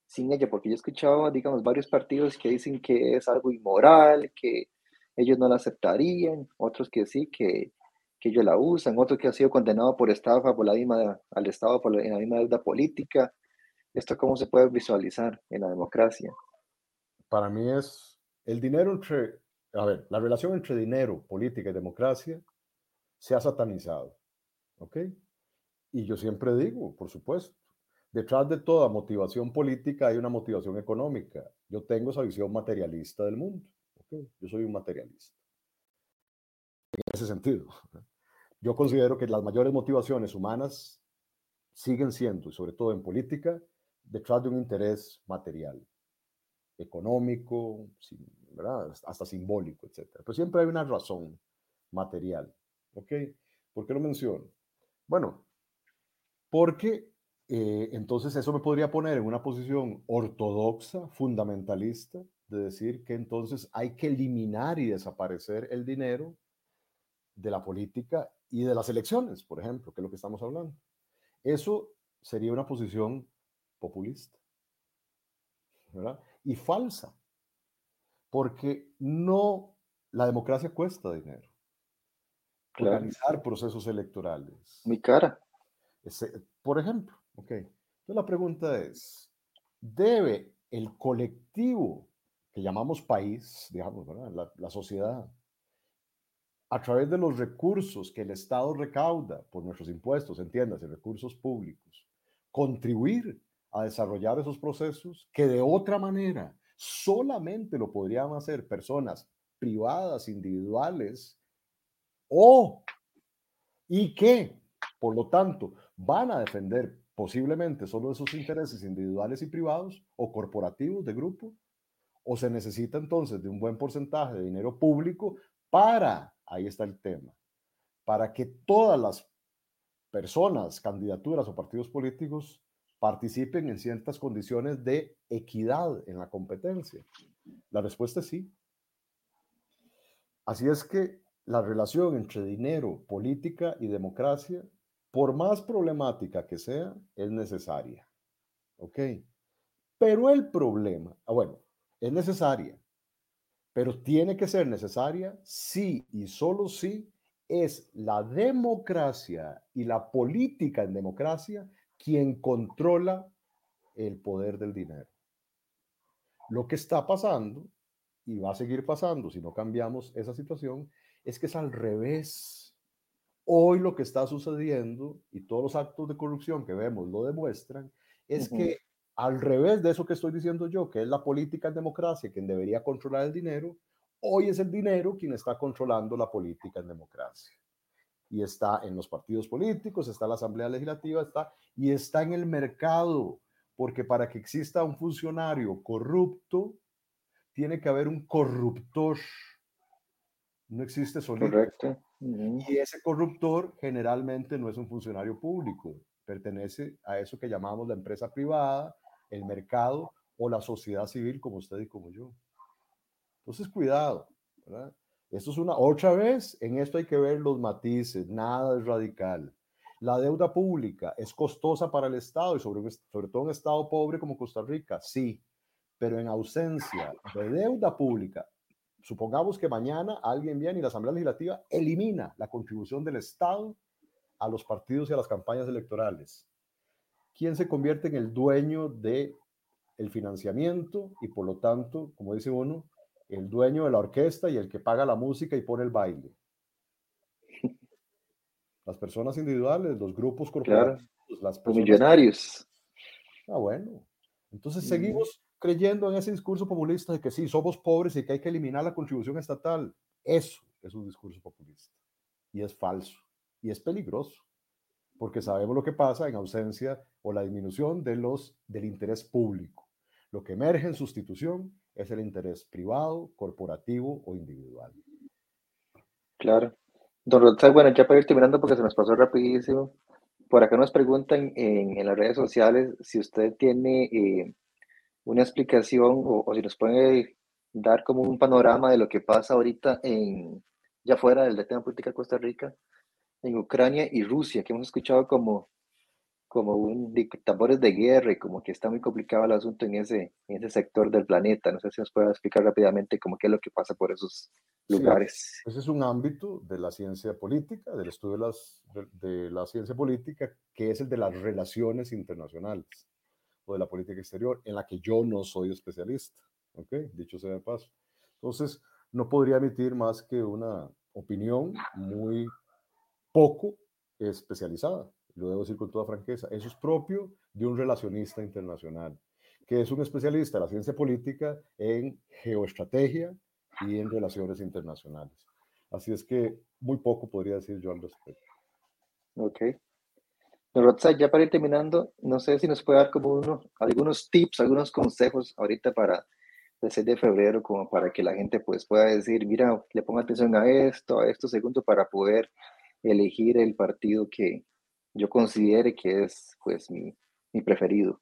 sin ella? Porque yo he escuchado, digamos, varios partidos que dicen que es algo inmoral, que ellos no la aceptarían, otros que sí, que, que ellos la usan, otros que han sido condenados por estafa por la misma, al Estado por la, la misma deuda política. ¿Esto cómo se puede visualizar en la democracia? Para mí es el dinero entre, a ver, la relación entre dinero, política y democracia se ha satanizado. ¿Ok? Y yo siempre digo, por supuesto, detrás de toda motivación política hay una motivación económica. Yo tengo esa visión materialista del mundo. ¿okay? Yo soy un materialista. En ese sentido, yo considero que las mayores motivaciones humanas siguen siendo, y sobre todo en política, detrás de un interés material, económico, hasta simbólico, etc. Pero siempre hay una razón material. ¿Ok? ¿Por qué lo menciono? Bueno, porque eh, entonces eso me podría poner en una posición ortodoxa, fundamentalista, de decir que entonces hay que eliminar y desaparecer el dinero de la política y de las elecciones, por ejemplo, que es lo que estamos hablando. Eso sería una posición populista. Y falsa, porque no, la democracia cuesta dinero organizar procesos electorales. Mi cara. por ejemplo, ok. Entonces la pregunta es, ¿debe el colectivo que llamamos país, digamos, la, la sociedad, a través de los recursos que el Estado recauda por nuestros impuestos, entiéndase, recursos públicos, contribuir a desarrollar esos procesos que de otra manera solamente lo podrían hacer personas privadas, individuales, o y que, por lo tanto, van a defender posiblemente solo esos intereses individuales y privados o corporativos de grupo, o se necesita entonces de un buen porcentaje de dinero público para, ahí está el tema, para que todas las personas, candidaturas o partidos políticos participen en ciertas condiciones de equidad en la competencia. La respuesta es sí. Así es que la relación entre dinero, política y democracia, por más problemática que sea, es necesaria. ¿Ok? Pero el problema, ah, bueno, es necesaria, pero tiene que ser necesaria si y solo si es la democracia y la política en democracia quien controla el poder del dinero. Lo que está pasando, y va a seguir pasando si no cambiamos esa situación, es que es al revés. Hoy lo que está sucediendo, y todos los actos de corrupción que vemos lo demuestran, es que al revés de eso que estoy diciendo yo, que es la política en democracia quien debería controlar el dinero, hoy es el dinero quien está controlando la política en democracia y está en los partidos políticos, está en la Asamblea Legislativa, está y está en el mercado, porque para que exista un funcionario corrupto, tiene que haber un corruptor. No existe solito. Correcto. Y ese corruptor generalmente no es un funcionario público, pertenece a eso que llamamos la empresa privada, el mercado o la sociedad civil como usted y como yo. Entonces, cuidado, ¿verdad? Esto es una, otra vez, en esto hay que ver los matices, nada es radical. La deuda pública es costosa para el Estado y sobre, sobre todo un Estado pobre como Costa Rica, sí, pero en ausencia de deuda pública, supongamos que mañana alguien viene y la Asamblea Legislativa elimina la contribución del Estado a los partidos y a las campañas electorales. ¿Quién se convierte en el dueño de el financiamiento y por lo tanto, como dice uno, el dueño de la orquesta y el que paga la música y pone el baile. Las personas individuales, los grupos corporativos, las personas... millonarios. Ah, bueno. Entonces seguimos creyendo en ese discurso populista de que sí, somos pobres y que hay que eliminar la contribución estatal. Eso es un discurso populista. Y es falso. Y es peligroso. Porque sabemos lo que pasa en ausencia o la disminución de los, del interés público. Lo que emerge en sustitución es el interés privado, corporativo o individual. Claro. Don Rotzal, bueno, ya para ir terminando porque se nos pasó rapidísimo. Por acá nos preguntan en, las redes sociales si usted tiene eh, una explicación o, si nos puede dar como un panorama de lo que pasa ahorita en, ya fuera del tema política de Costa Rica, en Ucrania y Rusia, que hemos escuchado como como un tambores de guerra y como que está muy complicado el asunto en ese, en ese sector del planeta. No sé si nos puede explicar rápidamente cómo qué es lo que pasa por esos lugares. ese es un ámbito de la ciencia política, del estudio de, las, de, la ciencia política, que es el de las relaciones internacionales o de la política exterior, en la que yo no soy especialista. ¿Ok? Dicho sea de paso. Entonces, no podría emitir más que una opinión muy poco especializada lo debo decir con toda franqueza, eso es propio de un relacionista internacional, que es un especialista de la ciencia política en geoestrategia y en relaciones internacionales. Así es que muy poco podría decir yo al respecto. Ok. Rotsa, ya para ir terminando, no sé si nos puede dar como uno, algunos tips, algunos consejos ahorita para el 6 de febrero, como para que la gente pues pueda decir, mira, le ponga atención a esto, a esto, segundo, para poder elegir el partido que, yo considere que es pues mi, mi preferido.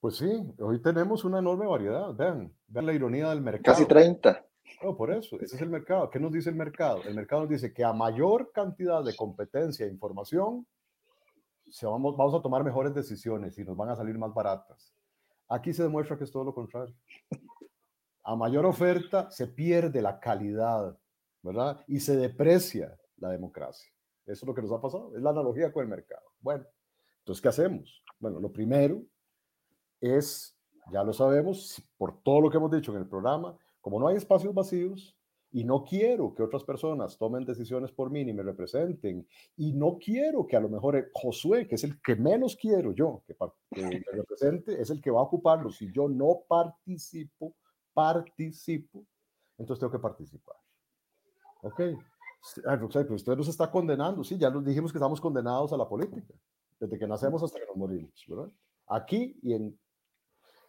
Pues sí, hoy tenemos una enorme variedad. Vean, vean la ironía del mercado. Casi 30. No, por eso, ese es el mercado. ¿Qué nos dice el mercado? El mercado nos dice que a mayor cantidad de competencia e información, se vamos, vamos a tomar mejores decisiones y nos van a salir más baratas. Aquí se demuestra que es todo lo contrario. A mayor oferta se pierde la calidad, ¿verdad? Y se deprecia la democracia. Eso es lo que nos ha pasado. Es la analogía con el mercado. Bueno, entonces, ¿qué hacemos? Bueno, lo primero es, ya lo sabemos, por todo lo que hemos dicho en el programa, como no hay espacios vacíos, y no quiero que otras personas tomen decisiones por mí ni me representen, y no quiero que a lo mejor Josué, que es el que menos quiero yo que, me represente, es el que va a ocuparlo. Si yo no participo, participo, entonces tengo que participar. Ok. Usted nos está condenando, sí, ya nos dijimos que estamos condenados a la política, desde que nacemos hasta que nos morimos, ¿verdad? Aquí y en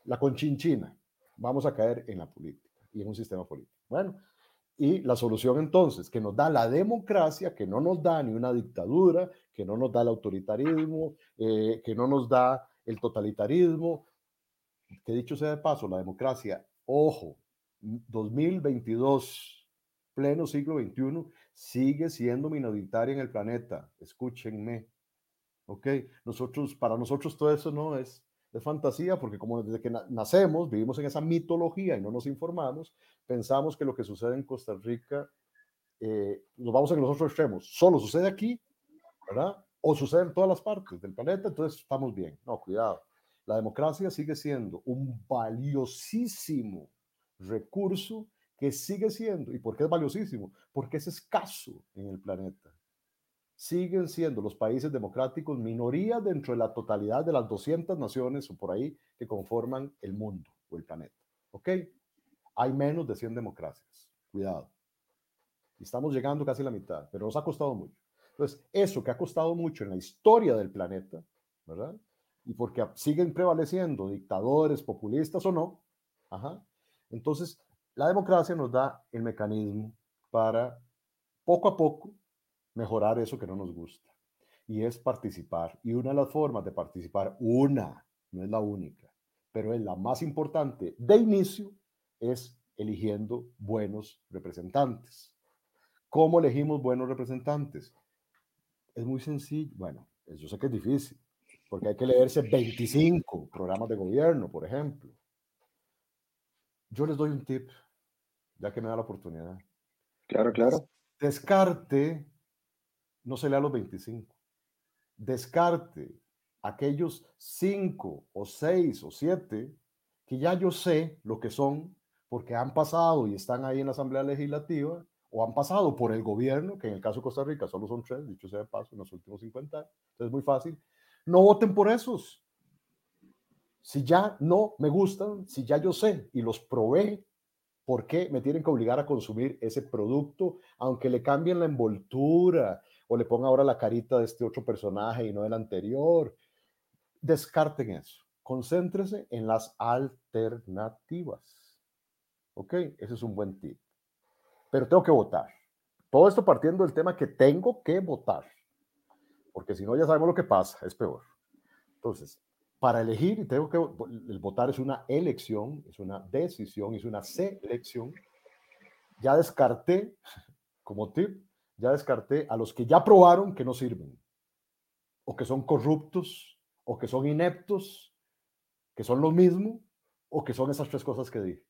la conchinchina vamos a caer en la política y en un sistema político. Bueno, y la solución entonces, que nos da la democracia, que no nos da ni una dictadura, que no nos da el autoritarismo, eh, que no nos da el totalitarismo, que dicho sea de paso, la democracia, ojo, 2022, pleno siglo XXI, sigue siendo minoritaria en el planeta. Escúchenme. ¿Ok? Nosotros, para nosotros todo eso no es de fantasía, porque como desde que nacemos vivimos en esa mitología y no nos informamos, pensamos que lo que sucede en Costa Rica, eh, nos vamos en los otros extremos, solo sucede aquí, ¿verdad? O sucede en todas las partes del planeta, entonces estamos bien. No, cuidado. La democracia sigue siendo un valiosísimo recurso que sigue siendo, ¿y por qué es valiosísimo? Porque es escaso en el planeta siguen siendo los países democráticos minoría dentro de la totalidad de las 200 naciones o por ahí que conforman el mundo o el planeta. ¿Ok? Hay menos de 100 democracias. Cuidado. Estamos llegando casi a la mitad, pero nos ha costado mucho. Entonces, eso que ha costado mucho en la historia del planeta, ¿verdad? Y porque siguen prevaleciendo dictadores, populistas o no, ajá, entonces la democracia nos da el mecanismo para poco a poco mejorar eso que no nos gusta. Y es participar. Y una de las formas de participar, una, no es la única, pero es la más importante de inicio, es eligiendo buenos representantes. ¿Cómo elegimos buenos representantes? Es muy sencillo. Bueno, yo sé que es difícil, porque hay que leerse 25 programas de gobierno, por ejemplo. Yo les doy un tip, ya que me da la oportunidad. Claro, claro. Descarte no se lea los 25. Descarte aquellos 5 o 6 o 7 que ya yo sé lo que son porque han pasado y están ahí en la Asamblea Legislativa o han pasado por el gobierno, que en el caso de Costa Rica solo son tres, dicho sea de paso, en los últimos 50 años. Entonces es muy fácil. No voten por esos. Si ya no me gustan, si ya yo sé y los probé, ¿por qué me tienen que obligar a consumir ese producto, aunque le cambien la envoltura, o le ponga ahora la carita de este otro personaje y no del anterior. Descarten eso. Concéntrese en las alternativas. ¿Ok? Ese es un buen tip. Pero tengo que votar. Todo esto partiendo del tema que tengo que votar. Porque si no, ya sabemos lo que pasa, es peor. Entonces, para elegir, tengo que el votar es una elección, es una decisión, es una selección. Ya descarté como tip ya descarté a los que ya probaron que no sirven, o que son corruptos, o que son ineptos, que son lo mismo, o que son esas tres cosas que dije,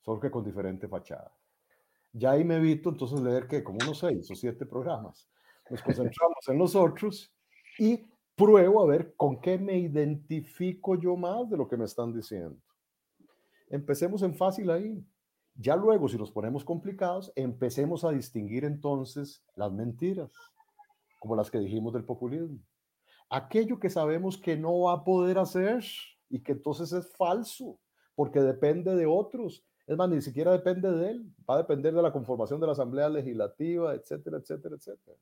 solo que con diferente fachada. Ya ahí me evito entonces leer que como unos seis o siete programas. Nos concentramos en los otros y pruebo a ver con qué me identifico yo más de lo que me están diciendo. Empecemos en fácil ahí. Ya luego, si nos ponemos complicados, empecemos a distinguir entonces las mentiras, como las que dijimos del populismo. Aquello que sabemos que no va a poder hacer y que entonces es falso, porque depende de otros. Es más, ni siquiera depende de él, va a depender de la conformación de la Asamblea Legislativa, etcétera, etcétera, etcétera.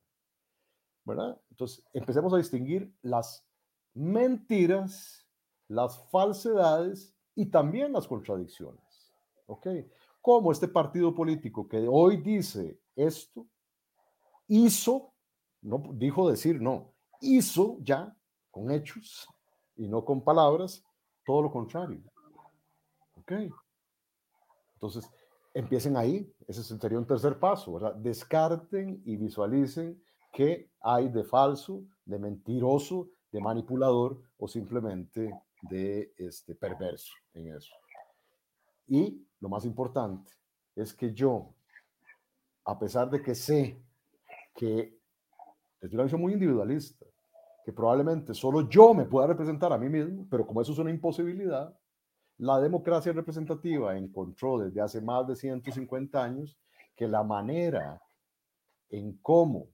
¿Verdad? Entonces, empecemos a distinguir las mentiras, las falsedades y también las contradicciones. ¿Ok? Cómo este partido político que hoy dice esto, hizo, no dijo decir, no, hizo ya con hechos y no con palabras, todo lo contrario. ¿Ok? Entonces, empiecen ahí, ese sería un tercer paso, ¿verdad? Descarten y visualicen qué hay de falso, de mentiroso, de manipulador o simplemente de este perverso en eso. Y lo más importante es que yo, a pesar de que sé que es una visión muy individualista, que probablemente solo yo me pueda representar a mí mismo, pero como eso es una imposibilidad, la democracia representativa encontró desde hace más de 150 años que la manera en cómo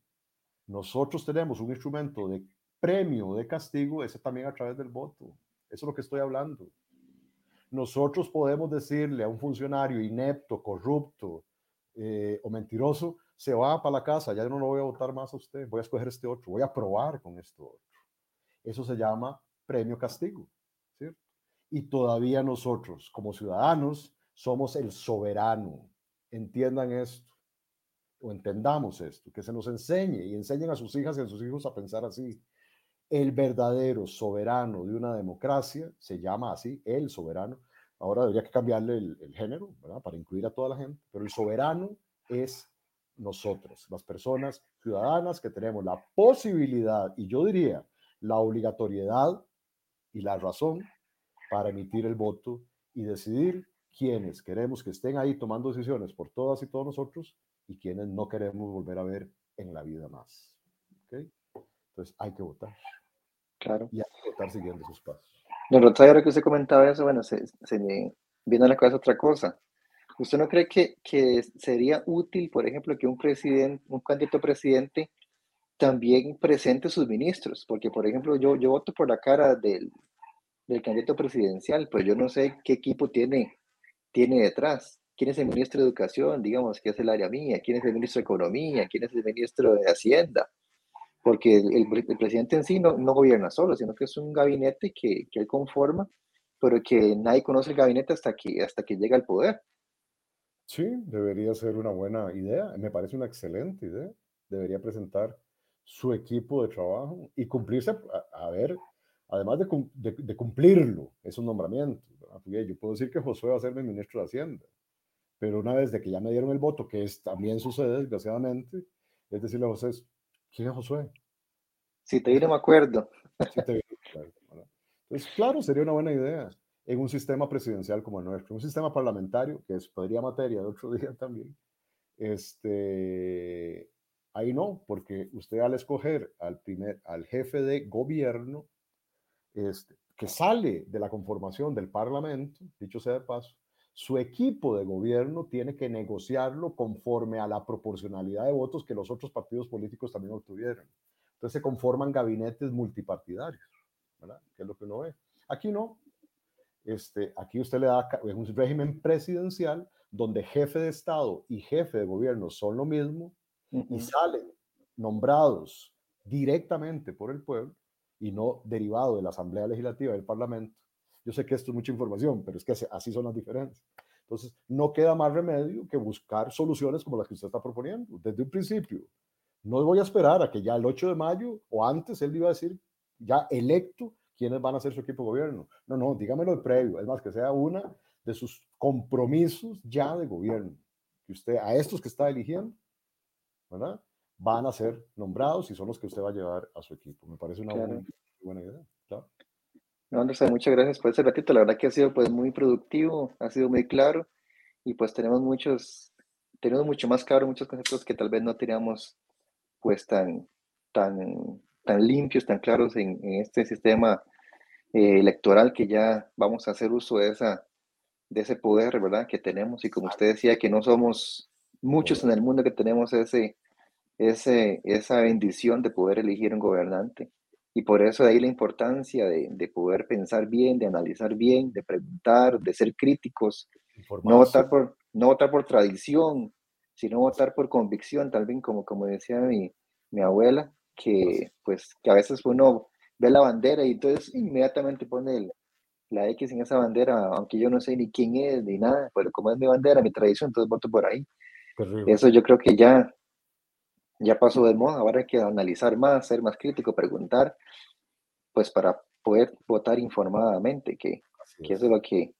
nosotros tenemos un instrumento de premio, de castigo, es también a través del voto. Eso es lo que estoy hablando. Nosotros podemos decirle a un funcionario inepto, corrupto eh, o mentiroso, se va para la casa, ya no lo voy a votar más a usted, voy a escoger este otro, voy a probar con este otro. Eso se llama premio castigo. Y todavía nosotros, como ciudadanos, somos el soberano. Entiendan esto, o entendamos esto, que se nos enseñe y enseñen a sus hijas y a sus hijos a pensar así. El verdadero soberano de una democracia se llama así, el soberano. Ahora debería que cambiarle el, género. Para incluir a toda la gente, pero el soberano es nosotros, las personas ciudadanas que tenemos la posibilidad y yo diría la obligatoriedad y la razón para emitir el voto y decidir quiénes queremos que estén ahí tomando decisiones por todas y todos nosotros y quienes no queremos volver a ver en la vida más. ¿Okay? Entonces hay que votar. Claro. Y votar siguiendo sus pasos. Don ahora que usted comentaba eso, bueno, se, se me viene a la cabeza otra cosa. ¿Usted no cree que, que sería útil, por ejemplo, que un presidente, un candidato presidente también presente sus ministros? Porque, por ejemplo, yo, yo voto por la cara del, del candidato presidencial, pues yo no sé qué equipo tiene, tiene detrás. ¿Quién es el ministro de Educación? Digamos, que es el área mía. ¿Quién es el ministro de Economía? ¿Quién es el ministro de Hacienda? Porque el, presidente en sí no, no, gobierna solo, sino que es un gabinete que, que, él conforma, pero que nadie conoce el gabinete hasta que, hasta que llega al poder. Sí, debería ser una buena idea. Me parece una excelente idea. Debería presentar su equipo de trabajo y cumplirse, a ver, además de, cumplirlo, es un nombramiento. Yo puedo decir que Josué va a ser mi ministro de Hacienda, pero una vez de que ya me dieron el voto, que es, también sucede desgraciadamente, es decirle a José, ¿quién es Josué? Si te viene, me acuerdo. Entonces, claro, sería una buena idea en un sistema presidencial como el nuestro, un sistema parlamentario, que es, podría materia de otro día también. Este, ahí no, porque usted al escoger al, primer, al jefe de gobierno, este, que sale de la conformación del Parlamento, dicho sea de paso, su equipo de gobierno tiene que negociarlo conforme a la proporcionalidad de votos que los otros partidos políticos también obtuvieron. Entonces se conforman gabinetes multipartidarios, ¿verdad? Que es lo que uno ve. Aquí no. Este, aquí usted le da un régimen presidencial donde jefe de Estado y jefe de gobierno son lo mismo y salen nombrados directamente por el pueblo y no derivado de la Asamblea Legislativa del Parlamento. Yo sé que esto es mucha información, pero es que así son las diferencias. Entonces, no queda más remedio que buscar soluciones como las que usted está proponiendo desde un principio. No voy a esperar a que ya el 8 de mayo o antes él iba a decir ya electo quiénes van a ser su equipo de gobierno. No, no, dígamelo de previo. Es más, que sea una de sus compromisos ya de gobierno. Que usted, a estos que está eligiendo, ¿verdad? van a ser nombrados y son los que usted va a llevar a su equipo. Me parece una buena idea. Claro. No, Andrés, muchas gracias por ese ratito. La verdad que ha sido pues muy productivo, ha sido muy claro y pues tenemos muchos, tenemos mucho más claro muchos conceptos que tal vez no teníamos pues tan, tan, tan limpios, tan claros en, este sistema eh, electoral que ya vamos a hacer uso de, esa, de ese poder, ¿verdad? Que tenemos y como usted decía que no somos muchos en el mundo que tenemos ese, ese, esa bendición de poder elegir un gobernante. Y por eso de ahí la importancia de, de poder pensar bien, de analizar bien, de preguntar, de ser críticos, no votar, por, no votar por tradición, sino votar por convicción, tal vez como, como decía mi, mi abuela, que pues que a veces uno ve la bandera y entonces inmediatamente pone la X en esa bandera, aunque yo no sé ni quién es ni nada, pero como es mi bandera, mi tradición, entonces voto por ahí. Eso yo creo que ya ya pasó de moda, ahora hay que analizar más, ser más crítico, preguntar, pues para poder votar informadamente, que, que eso es lo que,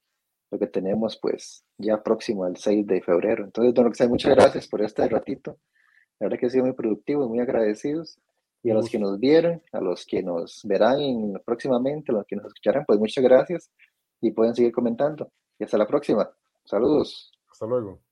lo que tenemos pues ya próximo al 6 de febrero. Entonces, don Roxanne, muchas gracias por este ratito. La verdad que ha sido muy productivo, muy agradecidos. Y a los que nos vieron, a los que nos verán próximamente, a los que nos escucharán, pues muchas gracias y pueden seguir comentando. Y hasta la próxima. Saludos. Hasta luego.